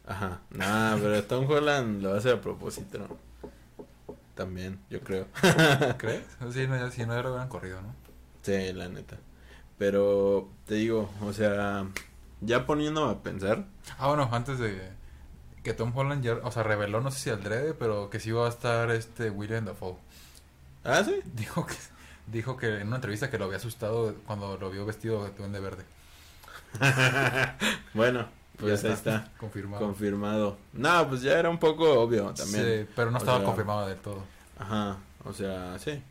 S2: Ajá. Nah, pero Tom Holland lo hace a propósito, ¿no? También, yo creo.
S1: ¿Crees? Sí, no, si no, ya lo hubieran corrido, ¿no?
S2: Sí, la neta. Pero, te digo, o sea, ya poniéndome a pensar.
S1: Ah, bueno, antes de que Tom Holland ya, o sea, reveló, no sé si al drede, pero que sí iba a estar este William Dafoe.
S2: Ah, sí.
S1: Dijo que, dijo que en una entrevista que lo había asustado cuando lo vio vestido de duende verde.
S2: bueno, pues
S1: Ya
S2: ahí está.
S1: Confirmado.
S2: Confirmado. No, pues ya era un poco obvio también.
S1: Sí, pero no
S2: O
S1: estaba
S2: sea-
S1: confirmado del todo.
S2: Ajá, o sea, sí.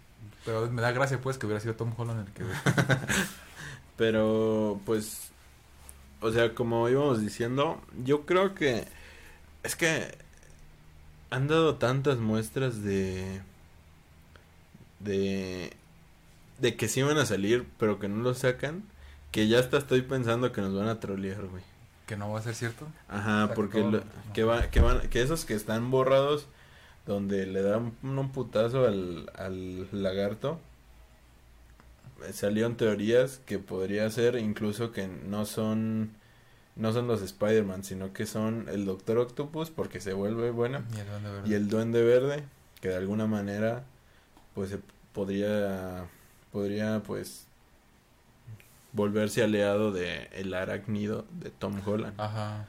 S1: Pero me da gracia, pues, que hubiera sido Tom Holland el que...
S2: Pero, pues, o sea, como íbamos diciendo, yo creo que es que han dado tantas muestras de de de que sí van a salir, pero que no lo sacan, que ya hasta estoy pensando que nos van a trolear, güey.
S1: que no va a ser cierto.
S2: Ajá,
S1: sea,
S2: porque
S1: todo-
S2: lo- que va, que van, que esos que están borrados, donde le dan un, putazo al, al lagarto, salieron teorías que podría ser incluso que no son, no son los Spider-Man, sino que son el Doctor Octopus porque se vuelve buena
S1: Y el duende verde.
S2: y el Duende Verde que de alguna manera pues se podría podría pues volverse aliado de el arácnido de Tom Holland.
S1: Ajá.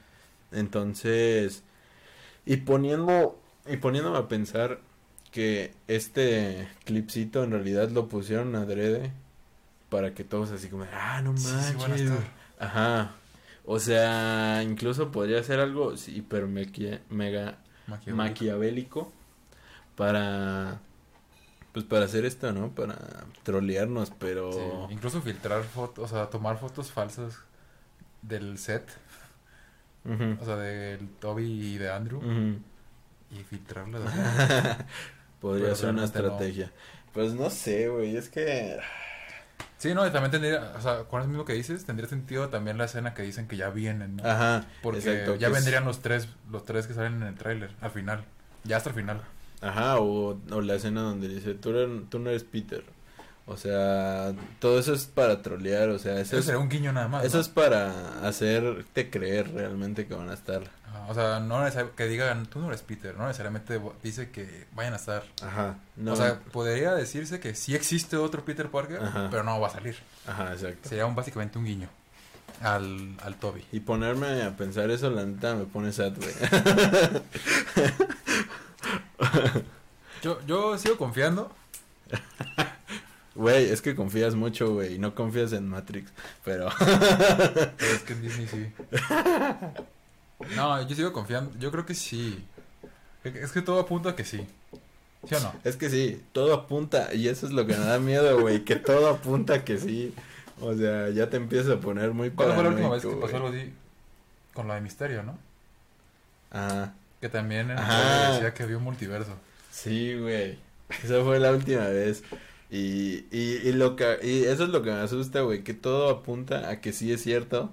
S2: Entonces, y poniendo, y poniéndome a pensar que este clipcito en realidad lo pusieron adrede para que todos así como, ah, no
S1: Sí, sí,
S2: manches. Ajá. O sea, incluso podría ser algo hiper mega
S1: Maquiavélico.
S2: maquiavélico para pues para hacer esto, ¿no? Para trolearnos, pero
S1: Sí, incluso filtrar fotos, o sea, tomar fotos falsas del set,
S2: Ujú,
S1: o sea, del Toby y de Andrew, y filtrarlas.
S2: Podría
S1: Pero
S2: ser una
S1: no.
S2: estrategia. Pues no sé, güey, es que
S1: Sí, no, y también tendría, o sea, con eso mismo que dices, tendría sentido también la escena que dicen que ya vienen, ¿no?
S2: Ajá,
S1: Porque
S2: exacto,
S1: ya
S2: es-
S1: vendrían los tres, los tres que salen en el tráiler, al final, ya hasta el final.
S2: Ajá, o, o la escena donde dice, tú, eres- tú no eres Peter. O sea, todo eso es para trolear, o sea, eso,
S1: Eso
S2: es,
S1: sería un guiño nada más.
S2: eso
S1: ¿no?
S2: es para hacerte creer realmente que van a estar.
S1: Ajá, o sea, no que digan, tú no eres Peter, no necesariamente dice que vayan a estar.
S2: Ajá, no,
S1: O sea, podría decirse que sí existe otro Peter Parker,
S2: Ajá.
S1: pero no va a salir.
S2: ajá, exacto.
S1: Sería un, básicamente un guiño al, al Toby.
S2: Y ponerme a pensar eso, la neta, me pone sad, güey.
S1: Yo, yo sigo confiando.
S2: Güey, es que confías mucho, güey, y no confías en Matrix, pero...
S1: Pero es que en Disney sí. No, yo sigo confiando. Yo creo que sí. Es que todo apunta a que sí. ¿Sí o no?
S2: Es que sí, todo apunta, y eso es lo que me da miedo, güey, que todo apunta que sí. O sea, ya te empiezas a poner muy
S1: ¿Cuándo fue la última vez que pasó algo así? Con lo de Misterio, ¿no?
S2: Ajá,
S1: Que también en el
S2: Ajá.
S1: trailer decía que había un multiverso.
S2: sí, güey. Esa fue la última vez. Y, y, y lo que, y eso es lo que me asusta, güey, que todo apunta a que sí es cierto.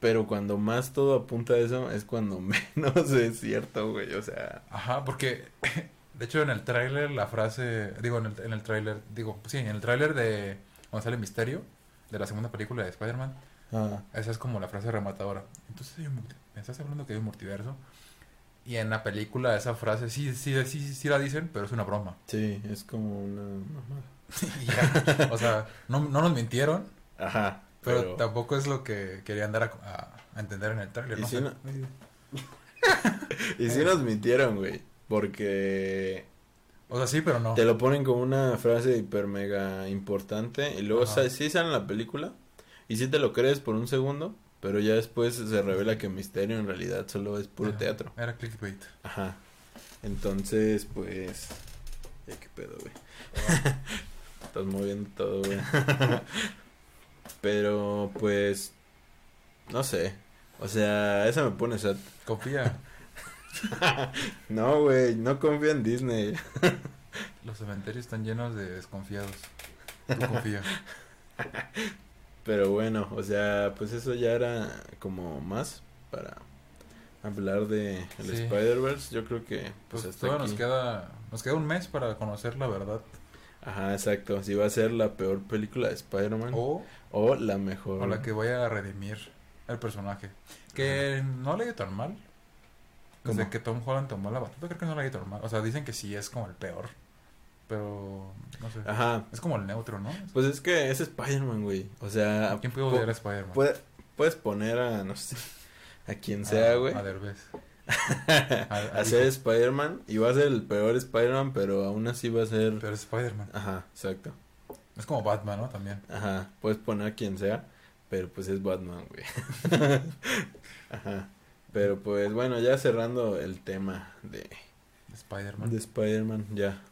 S2: Pero cuando más todo apunta a eso, es cuando menos es cierto, güey. O sea,
S1: Ajá, porque de hecho en el tráiler la frase, digo en el, en el tráiler, digo, sí, en el tráiler de cuando sale Misterio, de la segunda película de Spider-Man,
S2: ah,
S1: esa es como la frase rematadora. Entonces, ¿me estás hablando que hay un multiverso? Y en la película esa frase sí, sí, sí, sí, sí la dicen, pero es una broma.
S2: sí, es como una mamada.
S1: Y ya, o sea, no, no nos mintieron,
S2: Ajá,
S1: pero,
S2: pero...
S1: tampoco es lo que querían dar a, entender en el tráiler,
S2: Y
S1: ¿no?
S2: si no- Y sí nos mintieron, güey. Porque
S1: O sea, sí, pero no.
S2: te lo ponen como una frase hiper mega importante y luego
S1: Ajá.
S2: sa- sí sale en la película y sí te lo crees por un segundo, pero ya después se revela que Misterio en realidad solo es puro teatro.
S1: Era clickbait.
S2: Ajá. Entonces, pues... Ya qué pedo, güey. Estás moviendo todo, güey. Pero, pues... No sé. O sea, esa me pone sad.
S1: Confía.
S2: No, güey, no confío en Disney.
S1: Los cementerios están llenos de desconfiados. Tú confía.
S2: Pero bueno, o sea, pues eso ya era como más para hablar de el
S1: Sí.
S2: Spider-Verse. Yo creo que pues
S1: Pues
S2: hasta aquí.
S1: nos queda, nos queda un mes para conocer la verdad.
S2: Ajá, exacto. Si va a ser la peor película de Spider-Man o,
S1: O,
S2: la mejor.
S1: o la que vaya a redimir el personaje. Que no le ha ido tan mal. Desde
S2: ¿Cómo?
S1: que Tom Holland tomó la batuta, creo que no le ido tan mal. O sea, dicen que sí es como el peor. Pero, no sé.
S2: Ajá.
S1: Es como el neutro, ¿no?
S2: Pues es que es Spider-Man, güey. O sea,
S1: ¿Quién puede odiar a Spider-Man?
S2: puede- puedes poner a, no sé, a quien sea, güey.
S1: A Derbez. a- a
S2: a ser. Spider-Man y va a ser el peor Spider-Man, pero aún así va a ser...
S1: Pero Spider-Man.
S2: Ajá, exacto.
S1: Es como Batman, ¿no? También.
S2: Ajá, puedes poner a quien sea, pero pues es Batman, güey. Ajá. Pero pues bueno, ya cerrando el tema de,
S1: Spider-Man.
S2: de Spider-Man, ya.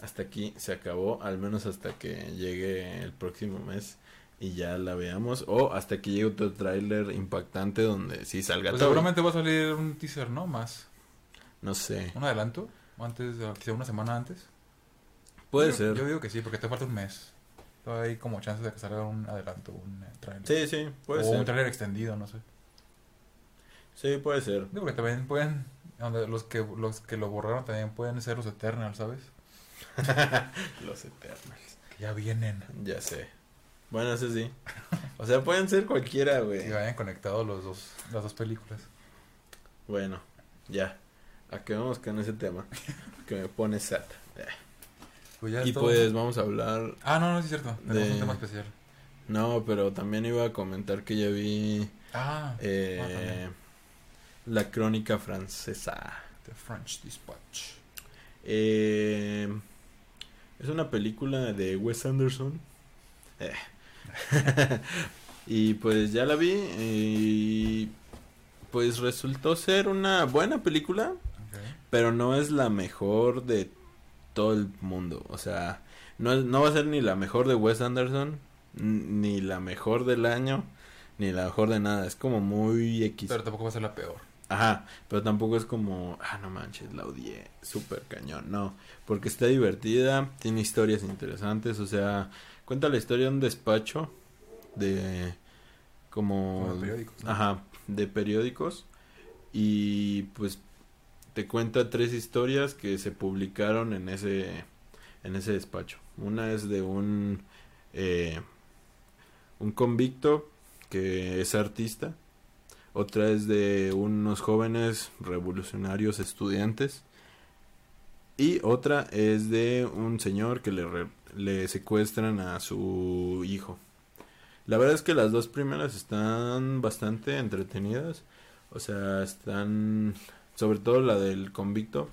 S2: Hasta aquí se acabó, al menos hasta que llegue el próximo mes y ya la veamos. O hasta que llegue otro tráiler impactante donde sí salga
S1: Pues
S2: todo.
S1: seguramente va a salir un teaser, ¿no? Más.
S2: No sé,
S1: ¿Un adelanto? Antes, de- quizá una semana antes.
S2: puede
S1: Yo-
S2: ser.
S1: Yo digo que sí, porque te falta un mes. Todavía hay como chances de que salga un adelanto, un eh, trailer.
S2: Sí, sí, puede
S1: o un
S2: ser.
S1: trailer extendido, no sé.
S2: Sí, puede ser.
S1: Digo que también pueden, los que los que lo borraron también pueden ser los Eternals, ¿sabes?
S2: Los Eternals.
S1: Ya vienen.
S2: Ya sé. Bueno, eso sí. O sea, pueden ser cualquiera, güey.
S1: Que vayan conectados los dos, las dos películas.
S2: Bueno, ya. Acabamos con ese tema. Que me pone sad.
S1: Pues ya
S2: Y
S1: todo.
S2: pues vamos a hablar.
S1: Ah, no, no, sí es cierto. Tenemos
S2: de-
S1: un tema especial.
S2: No, pero también iba a comentar que ya vi
S1: Ah,
S2: eh, la crónica francesa.
S1: The French Dispatch.
S2: Eh, es una película de Wes Anderson. Eh. y pues ya la vi y pues resultó ser una buena película. Pero no es la mejor de todo el mundo. O sea, no, es- no va a ser ni la mejor de Wes Anderson, ni la mejor del año, ni la mejor de nada. Es como muy X.
S1: Pero tampoco va a ser la peor.
S2: Ajá, pero tampoco es como, ah, no manches, la odié, súper cañón. No, porque está divertida, tiene historias interesantes. O sea, cuenta la historia de un despacho de como...
S1: Como de periódicos, ¿no?
S2: Ajá, de periódicos. Y pues te cuenta tres historias que se publicaron en ese en ese despacho. Una es de un eh, un convicto que es artista. Otra es de unos jóvenes revolucionarios estudiantes. Y otra es de un señor que le, re- le secuestran a su hijo. La verdad es que las dos primeras están bastante entretenidas. O sea, están... Sobre todo la del convicto.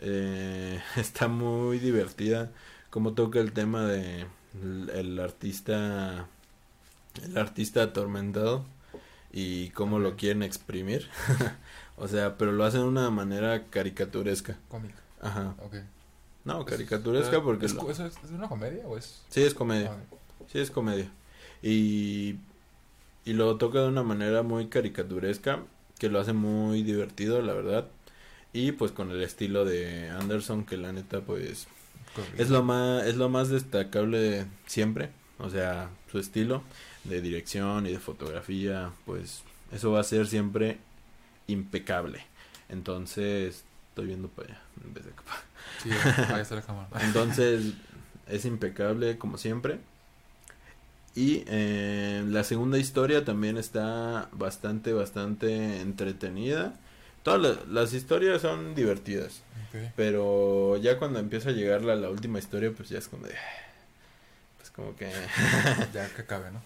S2: eh, está muy divertida. Como toca el tema de el, el artista... El artista atormentado. Y cómo lo quieren exprimir. o sea, pero lo hacen de una manera caricaturesca.
S1: Cómic.
S2: Ajá.
S1: Ok.
S2: No,
S1: Es-
S2: caricaturesca porque...
S1: ¿Es,
S2: lo-
S1: ¿eso es, ¿Es una comedia o es.?
S2: Sí, es comedia.
S1: Ah,
S2: Sí, es comedia. Y, y lo toca de una manera muy caricaturesca, que lo hace muy divertido, la verdad. Y pues con el estilo de Anderson, que la neta, pues,
S1: correcto.
S2: es lo más, es lo más destacable siempre. O sea, su estilo de dirección y de fotografía, pues, eso va a ser siempre impecable. Entonces, estoy viendo para allá, en vez de acá.
S1: Sí, ahí está la cámara.
S2: Entonces, es impecable como siempre. Y eh, la segunda historia también está bastante, bastante entretenida. Todas la- las historias son divertidas. Pero ya cuando empieza a llegar la, la última historia, pues ya es como de... Pues como que...
S1: Ya que acabe, ¿no?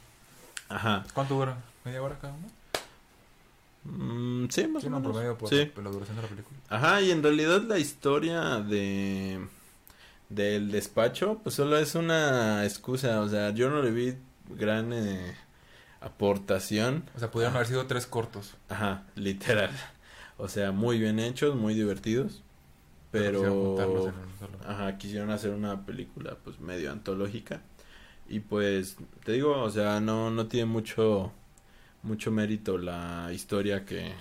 S2: Ajá.
S1: ¿Cuánto dura? ¿Media hora cada uno?
S2: Mm, Sí, más
S1: Sí,
S2: o
S1: no,
S2: menos.
S1: promedio por,
S2: Sí.
S1: la duración de la película.
S2: Ajá, y en realidad la historia de del despacho, pues solo es una excusa, o sea, yo no le vi gran eh, aportación.
S1: O sea, pudieron
S2: Ah.
S1: haber sido tres cortos.
S2: Ajá, literal. O sea, muy bien hechos, muy divertidos, pero ajá, quisieron hacer una película pues medio antológica y pues te digo, o sea, no no tiene mucho mucho mérito la historia que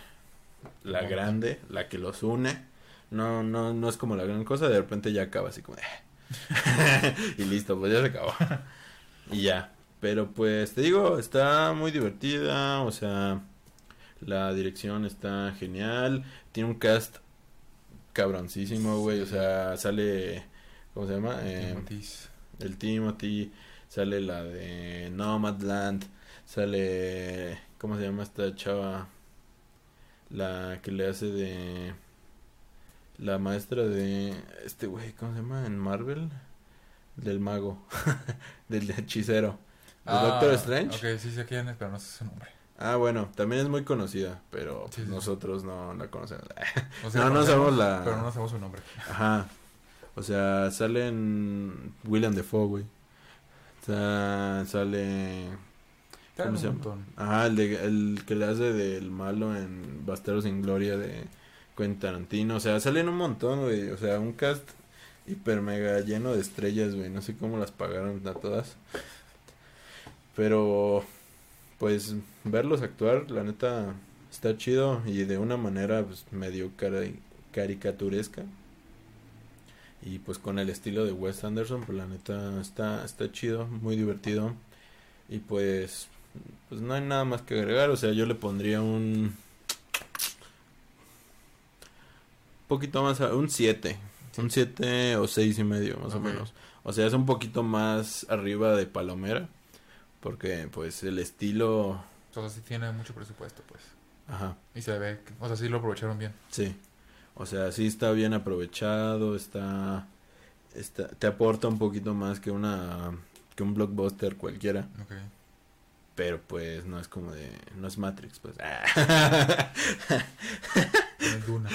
S2: la grande, la que los une. No no no es como la gran cosa, de repente ya acaba así como eh. y listo, pues ya se acabó. y ya. Pero pues te digo, está muy divertida, o sea, la dirección está genial, tiene un cast cabroncísimo, güey, o sea, sale ¿cómo se llama? Eh,
S1: Timothy's.
S2: el Timothy, sale la de Nomadland, sale ¿cómo se llama esta chava? La que le hace de la maestra de este güey, ¿cómo se llama? En Marvel, del mago, del hechicero, de Doctor Strange.
S1: Ah, Ok, sí sé quién es, pero no sé su nombre.
S2: Ah, bueno, también es muy conocida, pero
S1: Sí, sí, sí.
S2: nosotros no la conocemos.
S1: O
S2: No, no sabemos la-
S1: Pero no sabemos su nombre.
S2: Ajá. O sea, salen William Defoe, güey. Sea, sale ¿Cómo se
S1: un
S2: llama?
S1: montón.
S2: Ajá, el, de- el que le hace del malo en Bastardos sin Gloria de Quentin Tarantino. O sea, salen un montón, güey. O sea, un cast hiper mega lleno de estrellas, güey. No sé cómo las pagaron a todas. Pero, pues, verlos actuar, la neta, está chido. Y de una manera, pues, medio cari- caricaturesca. Y pues con el estilo de Wes Anderson, pues la neta está, está chido, muy divertido. Y pues pues no hay nada más que agregar, o sea, yo le pondría un poquito más, a- un 7, un 7 o seis y medio más o menos. O sea, es un poquito más arriba de Palomera, porque pues el estilo,
S1: O sea, sí tiene mucho presupuesto, pues.
S2: ajá,
S1: Y se ve, que- o sea, sí lo aprovecharon bien.
S2: sí. O sea, sí está bien aprovechado, está, está te aporta un poquito más que una que un blockbuster cualquiera.
S1: Ok.
S2: Pero pues no es como de. No es Matrix, pues.
S1: Es Duna.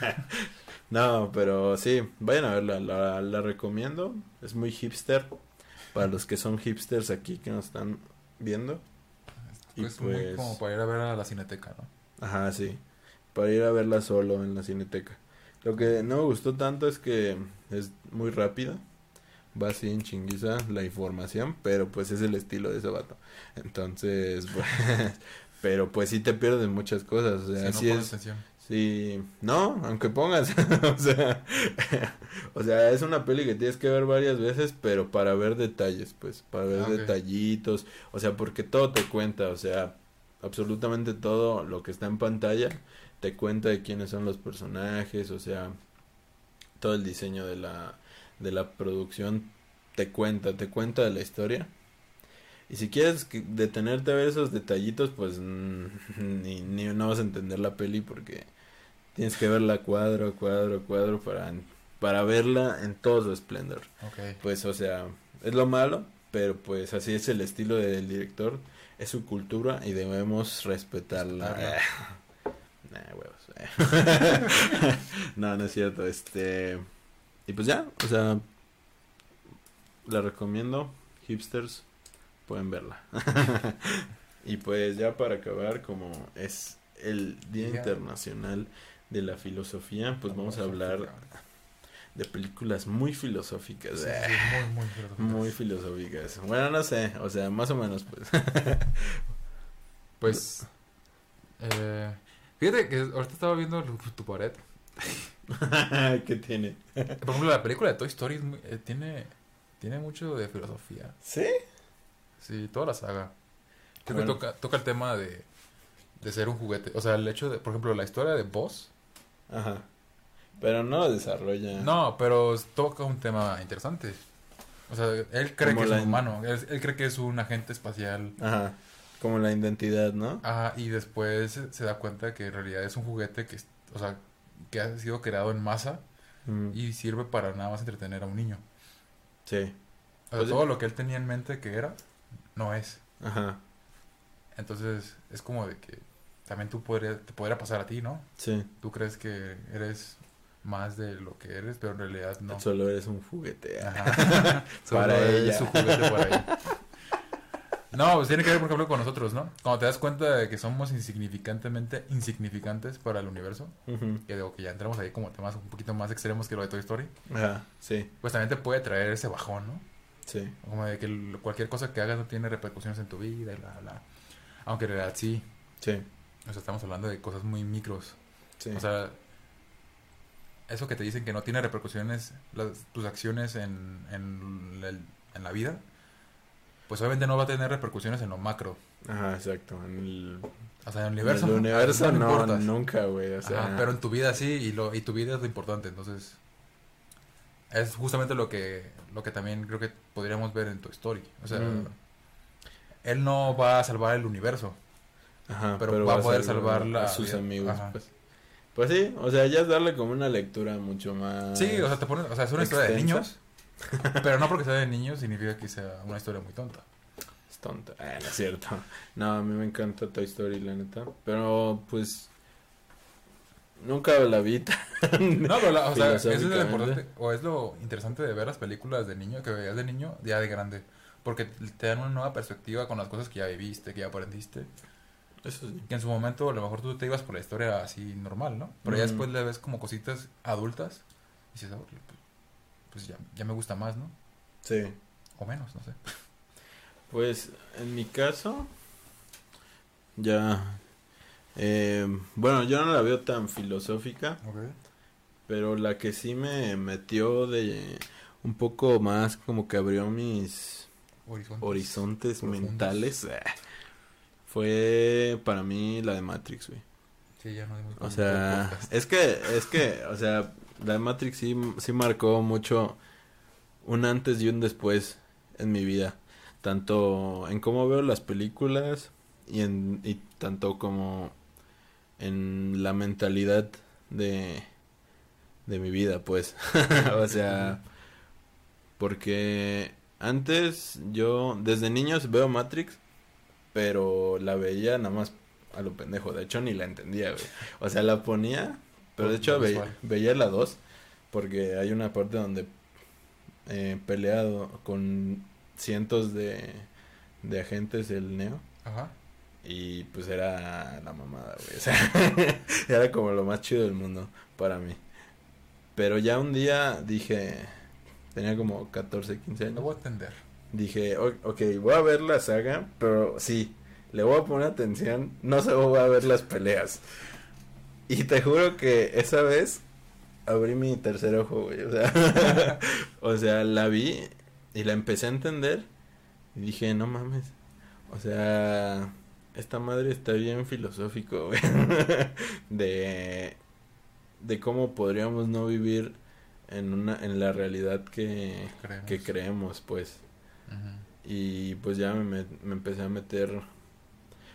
S2: no, pero sí, vayan a verla. La, la recomiendo. Es muy hipster. Para los que son hipsters aquí que nos están viendo. Y
S1: Es muy
S2: pues-
S1: como para ir a ver a la cineteca, ¿no?
S2: Ajá, sí. Para ir a verla solo en la cineteca. Lo que no me gustó tanto es que es muy rápida. Va así en chinguiza la información, pero pues es el estilo de ese vato. Entonces, pues, pero pues sí te pierdes muchas cosas. O sea,
S1: Si no
S2: sí
S1: pones
S2: es,
S1: atención.
S2: Sí, no, aunque pongas, o sea, o sea, es una peli que tienes que ver varias veces, pero para ver detalles, pues, para ver
S1: Ah,
S2: detallitos, o sea, porque todo te cuenta, o sea, absolutamente todo lo que está en pantalla te cuenta de quiénes son los personajes, o sea, todo el diseño de la de la producción te cuenta, te cuenta de la historia. Y si quieres detenerte a ver esos detallitos, pues mm, ni, ni no vas a entender la peli porque tienes que verla cuadro a cuadro a cuadro para, para verla en todo su esplendor.
S1: Ok.
S2: Pues, o sea, es lo malo, pero pues así es el estilo del director, es su cultura y debemos respetarla. Nah, huevos. no, no es cierto. Este. Y pues ya, o sea, la recomiendo. Hipsters, pueden verla. y pues ya para acabar, como es el Día. Internacional de la Filosofía, pues vamos a hablar de películas muy filosóficas.
S1: Sí, sí, muy, muy filosóficas.
S2: Muy filosóficas. Bueno, no sé, o sea, más o menos, pues.
S1: Pues. Eh, fíjate que ahorita estaba viendo tu, pared.
S2: ¿Qué tiene?
S1: Por ejemplo, la película de Toy Story es muy- eh, tiene, tiene mucho de filosofía.
S2: ¿Sí?
S1: Sí, toda la saga. Creo
S2: Bueno.
S1: que toca, toca el tema de, de ser un juguete. O sea, el hecho de, por ejemplo, la historia de Buzz.
S2: Ajá. Pero no desarrolla.
S1: No, pero toca un tema interesante. O sea, él cree
S2: Como
S1: que es un humano. Él, él cree que es un agente espacial.
S2: Ajá. Como la identidad, ¿no?
S1: Ajá, y después se, da cuenta que en realidad es un juguete que, o sea, que ha sido creado en masa
S2: Mm,
S1: y sirve para nada más entretener a un niño.
S2: Sí.
S1: O sea,
S2: Pues sí.
S1: todo lo que él tenía en mente que era, no es.
S2: Ajá.
S1: Entonces, es como de que también tú podría, te podría pasar a ti, ¿no?
S2: Sí.
S1: Tú crees que eres más de lo que eres, pero en realidad no.
S2: Solo eres un juguete.
S1: Ajá. Solo
S2: Para
S1: eres
S2: ella.
S1: su juguete por ahí. No, pues tiene que ver, por ejemplo, con nosotros, ¿no? Cuando te das cuenta de que somos insignificantemente insignificantes para el universo,
S2: Ujú.
S1: que digo que ya entramos ahí como temas un poquito más extremos que lo de Toy Story,
S2: Ajá, sí,
S1: pues también te puede traer ese bajón, ¿no?
S2: sí.
S1: Como de que cualquier cosa que hagas no tiene repercusiones en tu vida y bla, bla. Aunque en realidad sí.
S2: Sí,
S1: O sea, estamos hablando de cosas muy micros.
S2: sí.
S1: O sea, eso que te dicen que no tiene repercusiones las- tus acciones en, en la vida, pues obviamente no va a tener repercusiones en lo macro.
S2: Ajá, exacto. En el,
S1: O sea, en el
S2: en
S1: universo.
S2: el universo no,
S1: importas.
S2: nunca, güey. O
S1: Ajá,
S2: sea,
S1: pero en tu vida sí, y, lo, y tu vida es lo importante. Entonces, es justamente lo que, lo que también creo que podríamos ver en tu story. O sea,
S2: Mm.
S1: él no va a salvar el universo.
S2: Ajá,
S1: pero va a poder salvar la
S2: a sus amigos,
S1: Ajá.
S2: pues. Pues sí, o sea, ya es darle como una lectura mucho más.
S1: Sí, o sea, te pone, o sea, es una historia de
S2: extensa.
S1: niños. Pero no porque sea de niños significa que sea una historia muy tonta.
S2: Es tonta. Ah, no es cierto. No, a mí me encanta Toy Story, la neta. Pero, pues. Nunca la vi
S1: No, pero, la- o sea, eso es lo importante, o es lo interesante de ver las películas de niño, que veías de niño, ya de grande. Porque te dan una nueva perspectiva con las cosas que ya viviste, que ya aprendiste.
S2: Eso sí.
S1: Que en su momento a lo mejor tú te ibas por la historia así normal, ¿no? Pero ya después le ves como cositas adultas y dices, "Ah, pues, pues ya, ya me gusta más, ¿no?
S2: Sí.
S1: O menos, no sé.
S2: Pues, en mi caso. Ya. eh, bueno, yo no la veo tan filosófica. Pero la que sí me metió de un poco más como que abrió mis
S1: Horizontes.
S2: horizontes mentales eh, fue para mí la de Matrix, güey.
S1: Sí, ya no dimos
S2: O sea, es que es que, o sea, la Matrix sí sí marcó mucho un antes y un después en mi vida, tanto en cómo veo las películas y en y tanto como en la mentalidad de de mi vida, pues. o sea, porque antes yo desde niños veo Matrix, pero la veía nada más a lo pendejo, de hecho ni la entendía, güey. O sea, la ponía, pero de hecho
S1: lo
S2: ve- veía la 2 porque hay una parte donde eh, peleado con cientos de de agentes el Neo
S1: Ajá.
S2: y pues era la mamada, güey. O sea, era como lo más chido del mundo para mí. Pero ya un día dije, tenía como 14, 15
S1: Lo
S2: años.
S1: voy a entender.
S2: Dije, "O- ok, voy a ver la saga, pero sí, le voy a poner atención, no solo voy a ver las peleas. Y te juro que esa vez abrí mi tercer ojo, güey. O sea, o sea, la vi y la empecé a entender y dije, no mames. O sea, esta madre está bien filosófico, güey. de, de cómo podríamos no vivir en una en la realidad que,
S1: Creemos.
S2: que creemos, pues. Y pues ya me, me empecé a meter,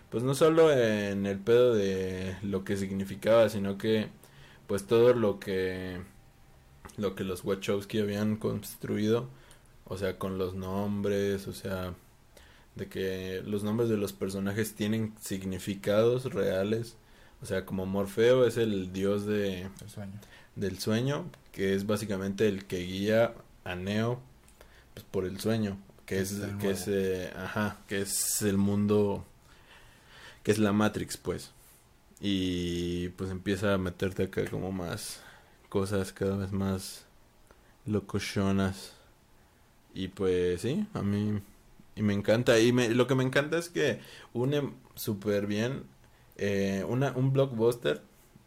S2: pues no solo en el pedo de lo que significaba, sino que pues todo lo que, lo que los Wachowski habían construido, o sea, con los nombres, o sea, de que los nombres de los personajes tienen significados reales, o sea, como Morfeo es el dios de,
S1: El sueño.
S2: del sueño, que es básicamente el que guía a Neo pues, por el sueño, que es, que es, eh, ajá, que es el mundo, que es la Matrix, pues. Y pues empieza a meterte acá como más cosas cada vez más locochonas. Y pues sí, a mí y me encanta. Y me, lo que me encanta es que une súper bien eh, una, un blockbuster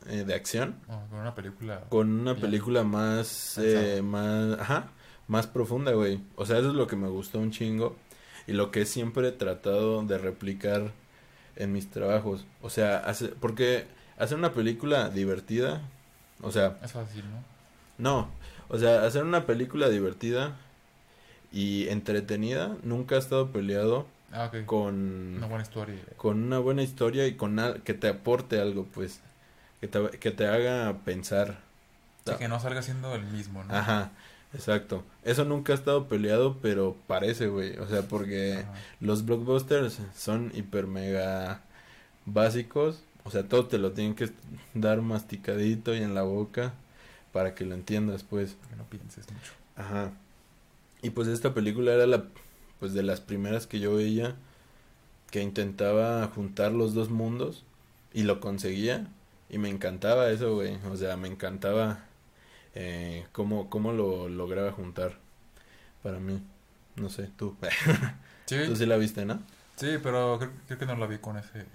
S2: eh, de acción
S1: Oh, con una película.
S2: con una
S1: Bien.
S2: película más eh, más ajá más profunda güey o sea eso es lo que me gustó un chingo y lo que siempre he tratado de replicar en mis trabajos o sea hace, porque hacer una película divertida o sea
S1: Es fácil, ¿no?
S2: no o sea hacer una película divertida y entretenida nunca ha estado peleado
S1: Ah,
S2: con
S1: Una buena historia.
S2: con una buena historia y con al- que te aporte algo pues que te, que te haga pensar
S1: Sí, que no salga siendo el mismo, ¿no?
S2: Ajá, exacto. Eso nunca ha estado peleado, pero parece, güey. O sea, porque
S1: Ajá.
S2: los blockbusters son hiper mega básicos O sea, todo te lo tienen que dar masticadito y en la boca para que lo entiendas, pues.
S1: Que no pienses mucho.
S2: Ajá. Y pues esta película era la pues de las primeras que yo veía que intentaba juntar los dos mundos y lo conseguía y me encantaba eso, güey. O sea, me encantaba eh, cómo, cómo lo lograba juntar para mí. No sé, tú.
S1: Sí,
S2: tú sí la viste, ¿no?
S1: sí, pero creo, creo que no la vi con ese,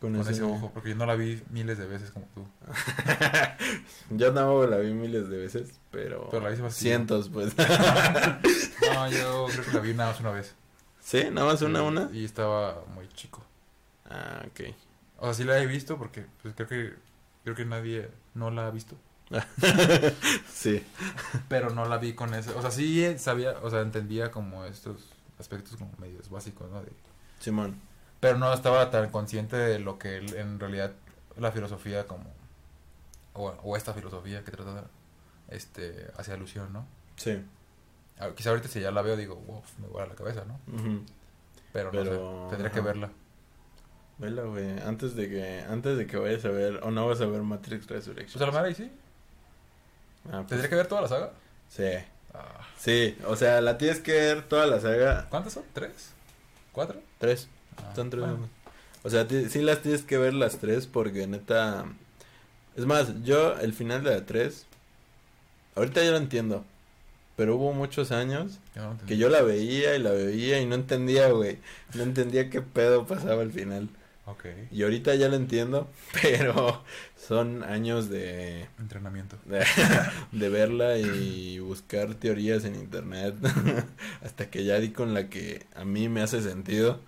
S2: Con,
S1: con ese ojo, porque yo no la vi miles de veces como tú.
S2: yo no la vi miles de veces, pero,
S1: Pero la más
S2: cientos, pues.
S1: No, yo creo que la vi nada más una vez.
S2: ¿Sí? ¿Nada más una,
S1: Y-
S2: una?
S1: Y estaba muy chico.
S2: Ah, ok.
S1: O sea, sí la he visto porque pues, creo que creo que nadie no la ha visto.
S2: sí.
S1: Pero no la vi con ese. O sea, sí sabía, o sea, entendía como estos aspectos como medios básicos, ¿no? De-
S2: Simón.
S1: pero no estaba tan consciente de lo que el- en realidad la filosofía como o, o esta filosofía que trata este hacia alusión, ¿no?
S2: Sí.
S1: Ah, Quizá ahorita si ya la veo digo, wow, me vuela la cabeza, ¿no? Pero,
S2: Pero,
S1: no sé, tendría que verla.
S2: Vela, güey. Antes de que, antes de que vayas a ver, o no vas a ver Matrix Resurrection.
S1: Pues a la madre, sí.
S2: Ah, pues,
S1: ¿Tendría que ver toda la saga?
S2: Sí.
S1: Ah,
S2: Sí, o sea, la tienes que ver toda la saga.
S1: ¿Cuántas son? ¿Tres? ¿Cuatro?
S2: Tres.
S1: Ah,
S2: Son tres.
S1: bueno.
S2: O sea, sí las tienes que ver las tres porque neta... Es más, yo el final de la tres... Ahorita ya lo entiendo. Pero hubo muchos años
S1: Yo no entendí.
S2: que yo la veía y la veía y no entendía, güey. No entendía qué pedo pasaba al final.
S1: Ok.
S2: Y ahorita ya lo entiendo, pero son años de,
S1: Entrenamiento.
S2: de, de verla y buscar teorías en internet hasta que ya di con la que a mí me hace sentido.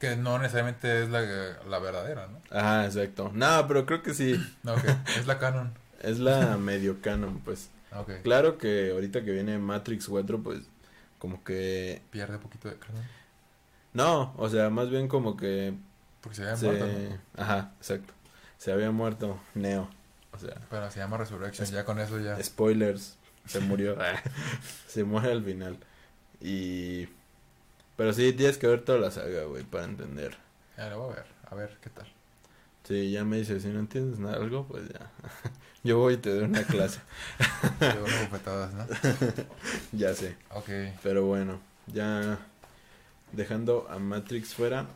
S1: Que no necesariamente es la, la verdadera, ¿no?
S2: Ajá, exacto. No, pero creo que sí,
S1: No, ok. es la canon.
S2: es la medio canon, pues.
S1: Ok.
S2: Claro que ahorita que viene Matrix 4, pues como que...
S1: Pierde un poquito de canon.
S2: No, o sea, más bien como que...
S1: Porque se había
S2: se-
S1: muerto, ¿no?
S2: Ajá, exacto. Se había muerto Neo. O sea,
S1: Pero se llama Resurrection.
S2: Es-
S1: Ya con eso ya.
S2: Spoilers, se murió. se muere al final. Y. Pero sí, tienes que ver toda la saga, güey, para entender.
S1: Ya lo voy a ver. A ver qué tal.
S2: Sí, ya me dices, si no entiendes nada, algo, pues ya. Yo voy y te doy una clase.
S1: Unas bofetadas, ¿no?
S2: ya sé.
S1: Ok.
S2: Pero bueno, ya dejando a Matrix fuera.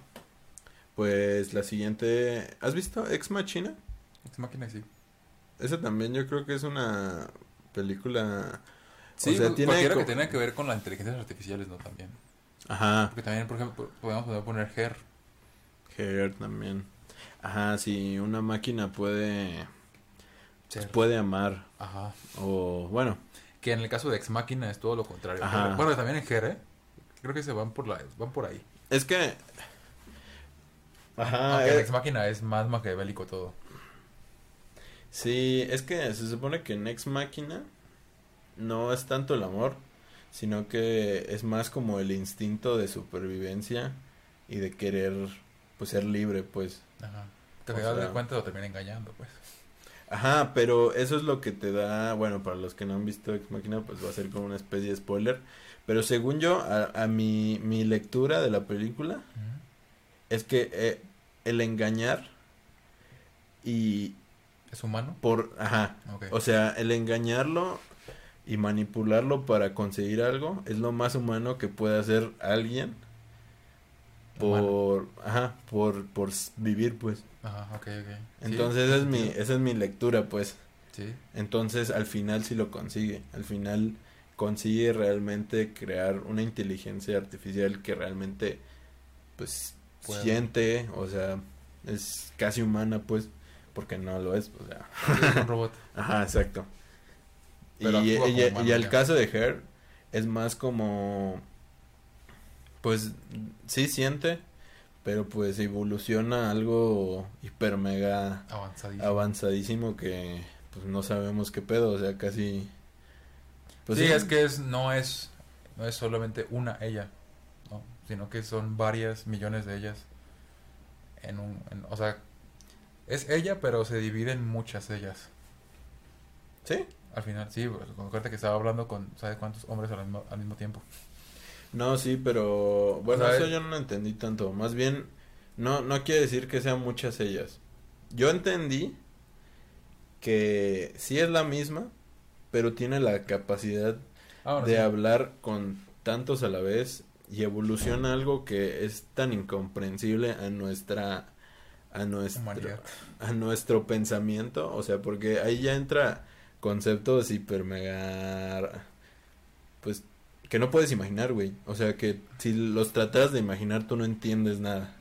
S2: Pues la siguiente. ¿Has visto Ex Machina?
S1: Ex Máquina sí.
S2: Esa también yo creo que es una película.
S1: Sí,
S2: sea,
S1: cu-
S2: tiene
S1: cualquiera que tenga que ver con las inteligencias artificiales, ¿no? También.
S2: Ajá.
S1: Porque también, por ejemplo, podemos poner Her.
S2: Hair también. Ajá, si una máquina puede
S1: Ser.
S2: puede amar
S1: Ajá.
S2: o bueno,
S1: Que en el caso de Ex Máquina es todo lo contrario.
S2: Ajá.
S1: Bueno, también en Her, ¿eh? Creo que se van por la, van por ahí.
S2: es que Ajá,
S1: Aunque en
S2: eh,
S1: Ex Máquina es más maquiavélico todo.
S2: sí, es que se supone que en Ex Máquina no es tanto el amor, sino que es más como el instinto de supervivencia y de querer pues ser libre, pues.
S1: Ajá. Que
S2: O sea-
S1: de cuentas lo termina engañando, pues.
S2: Ajá, pero eso es lo que te da, bueno, para los que no han visto Ex Machina, pues va a ser como una especie de spoiler. Pero según yo, a, a mi, mi lectura de la película, es que eh, el engañar y
S1: ¿Es humano?
S2: por, ajá, o sea, el engañarlo y manipularlo para conseguir algo es lo más humano que puede hacer alguien por, ajá, por, por vivir, pues.
S1: Ajá, ok, ok. Sí,
S2: Entonces es mi, esa es mi lectura, pues.
S1: Sí.
S2: Entonces al final sí lo consigue. Al final consigue realmente crear una inteligencia artificial que realmente pues siente, o sea, es casi humana pues, porque no lo es, o sea.
S1: Es un robot.
S2: Ajá, exacto.
S1: Pero
S2: y, y- el caso de Her es más como pues sí siente, pero pues evoluciona algo hiper mega
S1: Avanzadísimo.
S2: avanzadísimo que pues no sabemos qué pedo, o sea, casi pues
S1: sí, es que es, no es no es solamente una ella, ¿no? sino que son varias millones de ellas en un, en- o sea, es ella, pero se divide en muchas ellas.
S2: ¿Sí?
S1: Al final, sí, pues, acuérdate que estaba hablando con, ¿sabes cuántos hombres al mismo, al mismo tiempo?
S2: No, sí, pero bueno, eso yo no lo entendí tanto, más bien No, no quiere decir que sean muchas ellas. Yo entendí que sí es la misma, pero tiene la capacidad
S1: Ahora
S2: de
S1: sí.
S2: hablar con tantos a la vez y evoluciona algo que es tan incomprensible a nuestra a nuestro
S1: Humanidad.
S2: a nuestro pensamiento, o sea, porque ahí ya entra conceptos hiper mega pues que no puedes imaginar, güey. O sea, que si los tratas de imaginar tú no entiendes nada.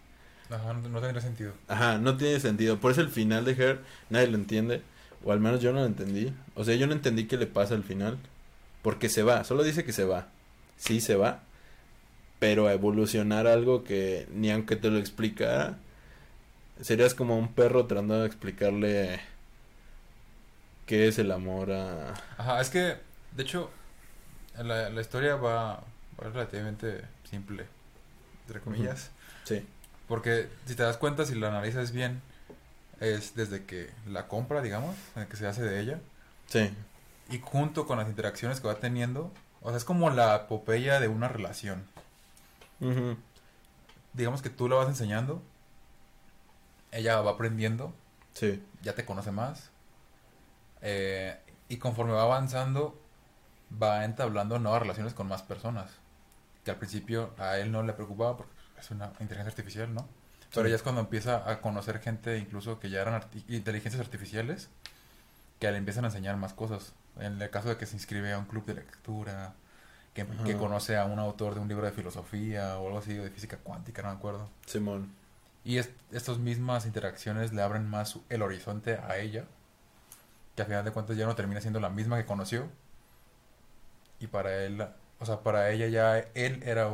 S1: Ajá, no, no tendría sentido.
S2: Ajá, no tiene sentido. Por eso el final de Her nadie lo entiende. O al menos yo no lo entendí. O sea, yo no entendí qué le pasa al final. Porque se va. Solo dice que se va. Sí se va. Pero a evolucionar algo que ni aunque te lo explicara. Serías como un perro tratando de explicarle qué es el amor a...
S1: Ajá, es que, de hecho, la, la historia va, va relativamente simple, entre comillas.
S2: Sí.
S1: Porque si te das cuenta, si la analizas bien, es desde que la compra, digamos, en que se hace de ella,
S2: Sí.
S1: y junto con las interacciones que va teniendo, o sea, es como la epopeya de una relación. Digamos que tú la vas enseñando, ella va aprendiendo,
S2: Sí.
S1: ya te conoce más, eh, y conforme va avanzando, va entablando nuevas relaciones con más personas, que al principio a él no le preocupaba porque es una inteligencia artificial, ¿no? Pero ya es cuando empieza a conocer gente incluso que ya eran arti- inteligencias artificiales, que le empiezan a enseñar más cosas. En el caso de que se inscribe a un club de lectura, que, conoce a un autor de un libro de filosofía o algo así, de física cuántica, no me acuerdo.
S2: Simón.
S1: Y es- estas mismas interacciones le abren más el horizonte a ella, que a final de cuentas ya no termina siendo la misma que conoció. Y para él, o sea, para ella ya él era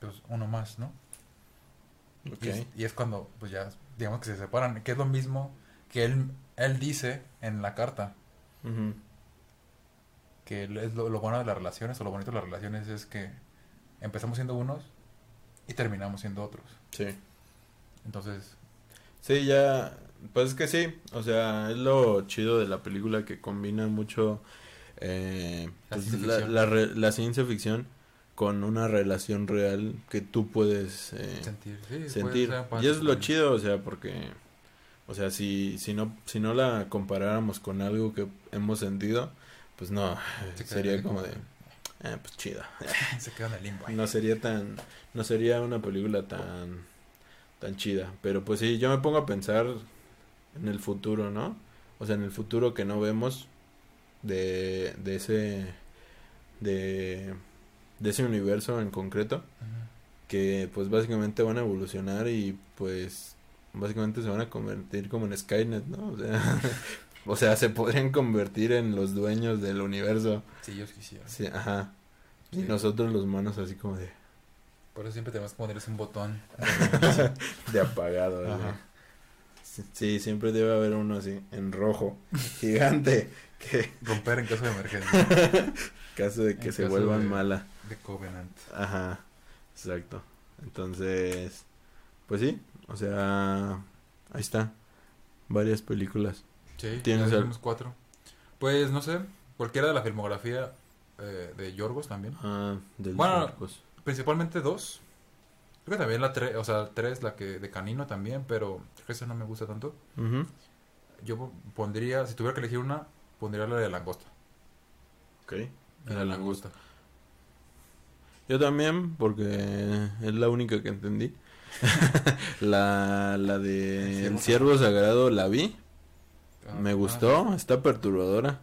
S1: pues, uno más, ¿no? Y, es, y es cuando, pues ya, digamos que se separan, que es lo mismo que él, él dice en la carta, que es lo, lo bueno de las relaciones, o lo bonito de las relaciones es que empezamos siendo unos y terminamos siendo otros.
S2: Sí.
S1: Entonces,
S2: Sí, ya, pues es que sí, o sea, es lo chido de la película que combina mucho eh,
S1: La
S2: pues,
S1: ciencia
S2: la,
S1: ficción.
S2: la re- la ciencia ficción con una relación real que tú puedes eh,
S1: sentir, sí,
S2: sentir. Y es lo chido, o sea, porque, o sea, si, si, no, si no la comparáramos con algo que hemos sentido, pues no,
S1: Se
S2: sería como de, eh, pues chida.
S1: Se queda en el limbo. ahí.
S2: No sería tan, no sería una película tan, tan chida. Pero pues sí, yo me pongo a pensar en el futuro, ¿no? O sea, en el futuro que no vemos de, de ese, de, de ese universo en concreto, que pues básicamente van a evolucionar y pues básicamente se van a convertir como en Skynet, ¿no? O sea, o sea, se podrían convertir en los dueños del universo.
S1: Si ellos quisieran.
S2: Sí, ajá. Y nosotros los humanos así como de...
S1: Por eso siempre tenemos que ponerles un botón.
S2: de apagado.
S1: Ajá.
S2: Sí, sí, siempre debe haber uno así, en rojo, gigante, que
S1: Romper en caso de emergencia.
S2: caso de que
S1: En
S2: se vuelvan
S1: de-
S2: mala.
S1: De Covenant.
S2: Ajá, exacto. Entonces, pues sí, o sea, ahí está, varias películas.
S1: Sí,
S2: ¿Tienes
S1: ya
S2: al-
S1: cuatro. Pues no sé, cualquiera de la filmografía eh, de Yorgos también.
S2: Ah, del
S1: Bueno. Principalmente dos. Creo que también la tres, o sea, tres, la que de Canino también, pero creo que esa no me gusta tanto. Yo po- pondría, si tuviera que elegir una, pondría la de Langosta.
S2: Ok,
S1: La Langosta.
S2: Yo también, porque es la única que entendí. la, la de El Ciervo Sagrado la vi.
S1: Ah,
S2: Me
S1: ah,
S2: gustó, está perturbadora,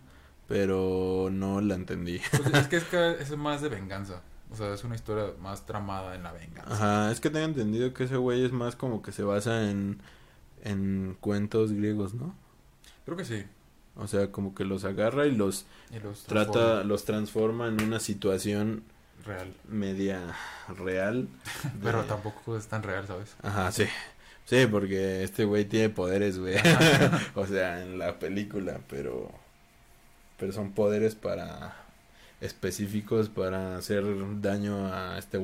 S2: pero no la entendí.
S1: Pues es que es, que es más de venganza. O sea, es una historia más tramada en la venganza.
S2: Ajá, es que tengo entendido que ese güey es más como que se basa en, en cuentos griegos, ¿no?
S1: Creo que sí.
S2: O sea, como que los agarra y los
S1: Y los
S2: trata, los transforma en una situación
S1: Real.
S2: media real. de-
S1: Pero tampoco es tan real, ¿sabes?
S2: Ajá, sí. Sí, porque este güey tiene poderes, güey. o sea, en la película, pero pero son poderes para específicos para hacer daño a este.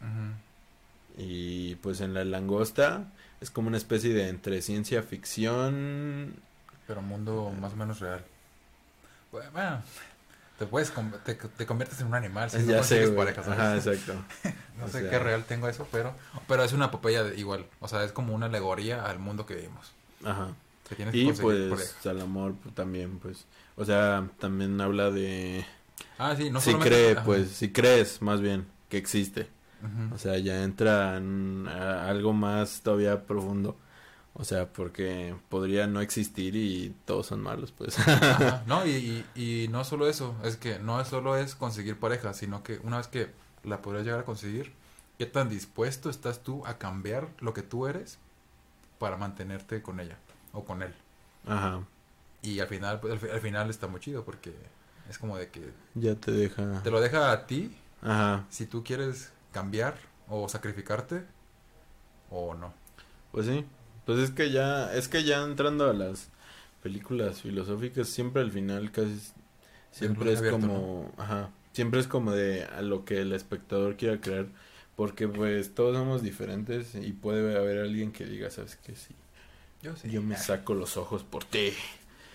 S1: Ujú.
S2: Y pues en la langosta es como una especie de entre ciencia ficción.
S1: Pero mundo más o menos real. Bueno, te puedes te, te conviertes en un animal si no
S2: ya sé,
S1: consigues
S2: güey.
S1: pareja, ¿sabes?
S2: Ajá, exacto.
S1: No
S2: O
S1: sé
S2: sea-
S1: qué real tengo eso, pero pero es una epopeya de- igual, o sea, es como una alegoría al mundo que vivimos.
S2: Ajá.
S1: Que tienes que
S2: Y pues
S1: pareja.
S2: al amor pues, también, pues. O sea, también habla de...
S1: Ah, sí, no
S2: si cree,
S1: ajá.
S2: pues, si crees más bien que existe.
S1: Ujú.
S2: O sea, ya entra en a- algo más todavía profundo. O sea, porque podría no existir y todos son malos, pues.
S1: Ajá, No, y, y, y no solo eso, es que no solo es conseguir pareja, sino que una vez que la podrías llegar a conseguir, ¿qué tan dispuesto estás tú a cambiar lo que tú eres para mantenerte con ella o con él?
S2: Ajá.
S1: Y al final, pues, al, al final está muy chido porque es como de que
S2: Ya te deja.
S1: te lo deja a ti
S2: Ajá.
S1: si tú quieres cambiar o sacrificarte o no.
S2: Pues sí. Pues es que ya, es que ya entrando a las películas filosóficas, siempre al final casi siempre es
S1: abierto,
S2: como, ajá, siempre es como de a lo que el espectador quiera creer, porque pues todos somos diferentes y puede haber alguien que diga, sabes que sí,
S1: Yo sí.
S2: yo me saco los ojos por ti.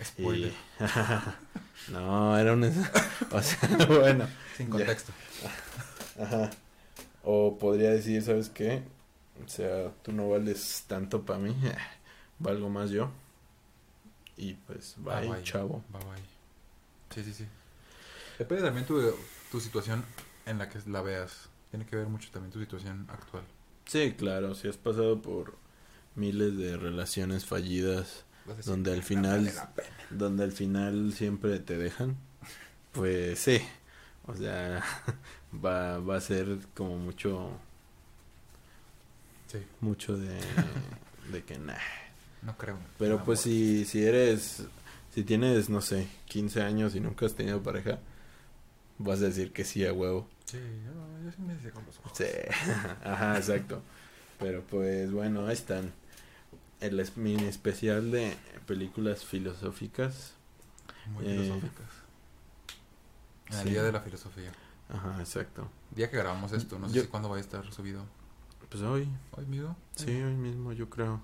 S1: Spoiler.
S2: Y- no, era un, o sea, bueno,
S1: Sin
S2: ya.
S1: contexto.
S2: Ajá. O podría decir, ¿sabes qué? O sea, tú no vales tanto para mí, valgo más yo. Y pues,
S1: Ah,
S2: bye,
S1: bye.
S2: chavo.
S1: Bye bye. Sí, sí, sí. Depende también tu, tu situación en la que la veas. Tiene que ver mucho también tu situación actual.
S2: Sí, claro, si has pasado por miles de relaciones fallidas, donde al
S1: "No
S2: final,
S1: vale la pena".
S2: donde al final siempre te dejan, pues sí, o sea, va, va a ser como mucho,
S1: Sí,
S2: mucho de, de que nah.
S1: no creo.
S2: Pero pues si, si eres, si tienes, no sé, 15 años y nunca has tenido pareja, vas a decir que sí a huevo.
S1: Sí, yo, yo sí me hice con los ojos.
S2: Sí, ajá, exacto. Pero pues bueno, ahí están. El es- mini especial de películas filosóficas.
S1: Muy
S2: Eh,
S1: filosóficas. En el
S2: sí.
S1: día de la filosofía.
S2: Ajá, exacto.
S1: Día que grabamos esto, no sé
S2: Yo-
S1: si cuándo va a estar subido.
S2: Pues hoy,
S1: ¿Hoy mismo?
S2: sí, hoy mismo yo creo.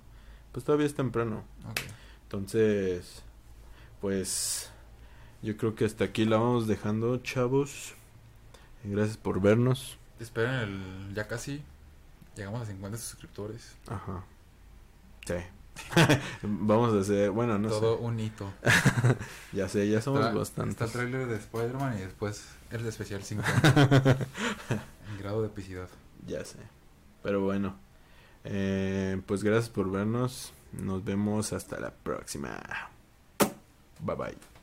S2: Pues todavía es temprano.
S1: Ok.
S2: Entonces, pues yo creo que hasta aquí la vamos dejando, chavos. Gracias por vernos.
S1: Esperen el... Ya casi llegamos a 50 suscriptores.
S2: Ajá. Sí. Vamos a hacer, bueno, no
S1: Todo
S2: sé.
S1: un hito.
S2: Ya sé, ya somos
S1: Está-
S2: bastantes.
S1: Está el tráiler de Spider-Man y después el de especial 50. en grado de epicidad.
S2: Ya sé. Pero bueno. Eh, pues gracias por vernos. Nos vemos hasta la próxima. Bye bye.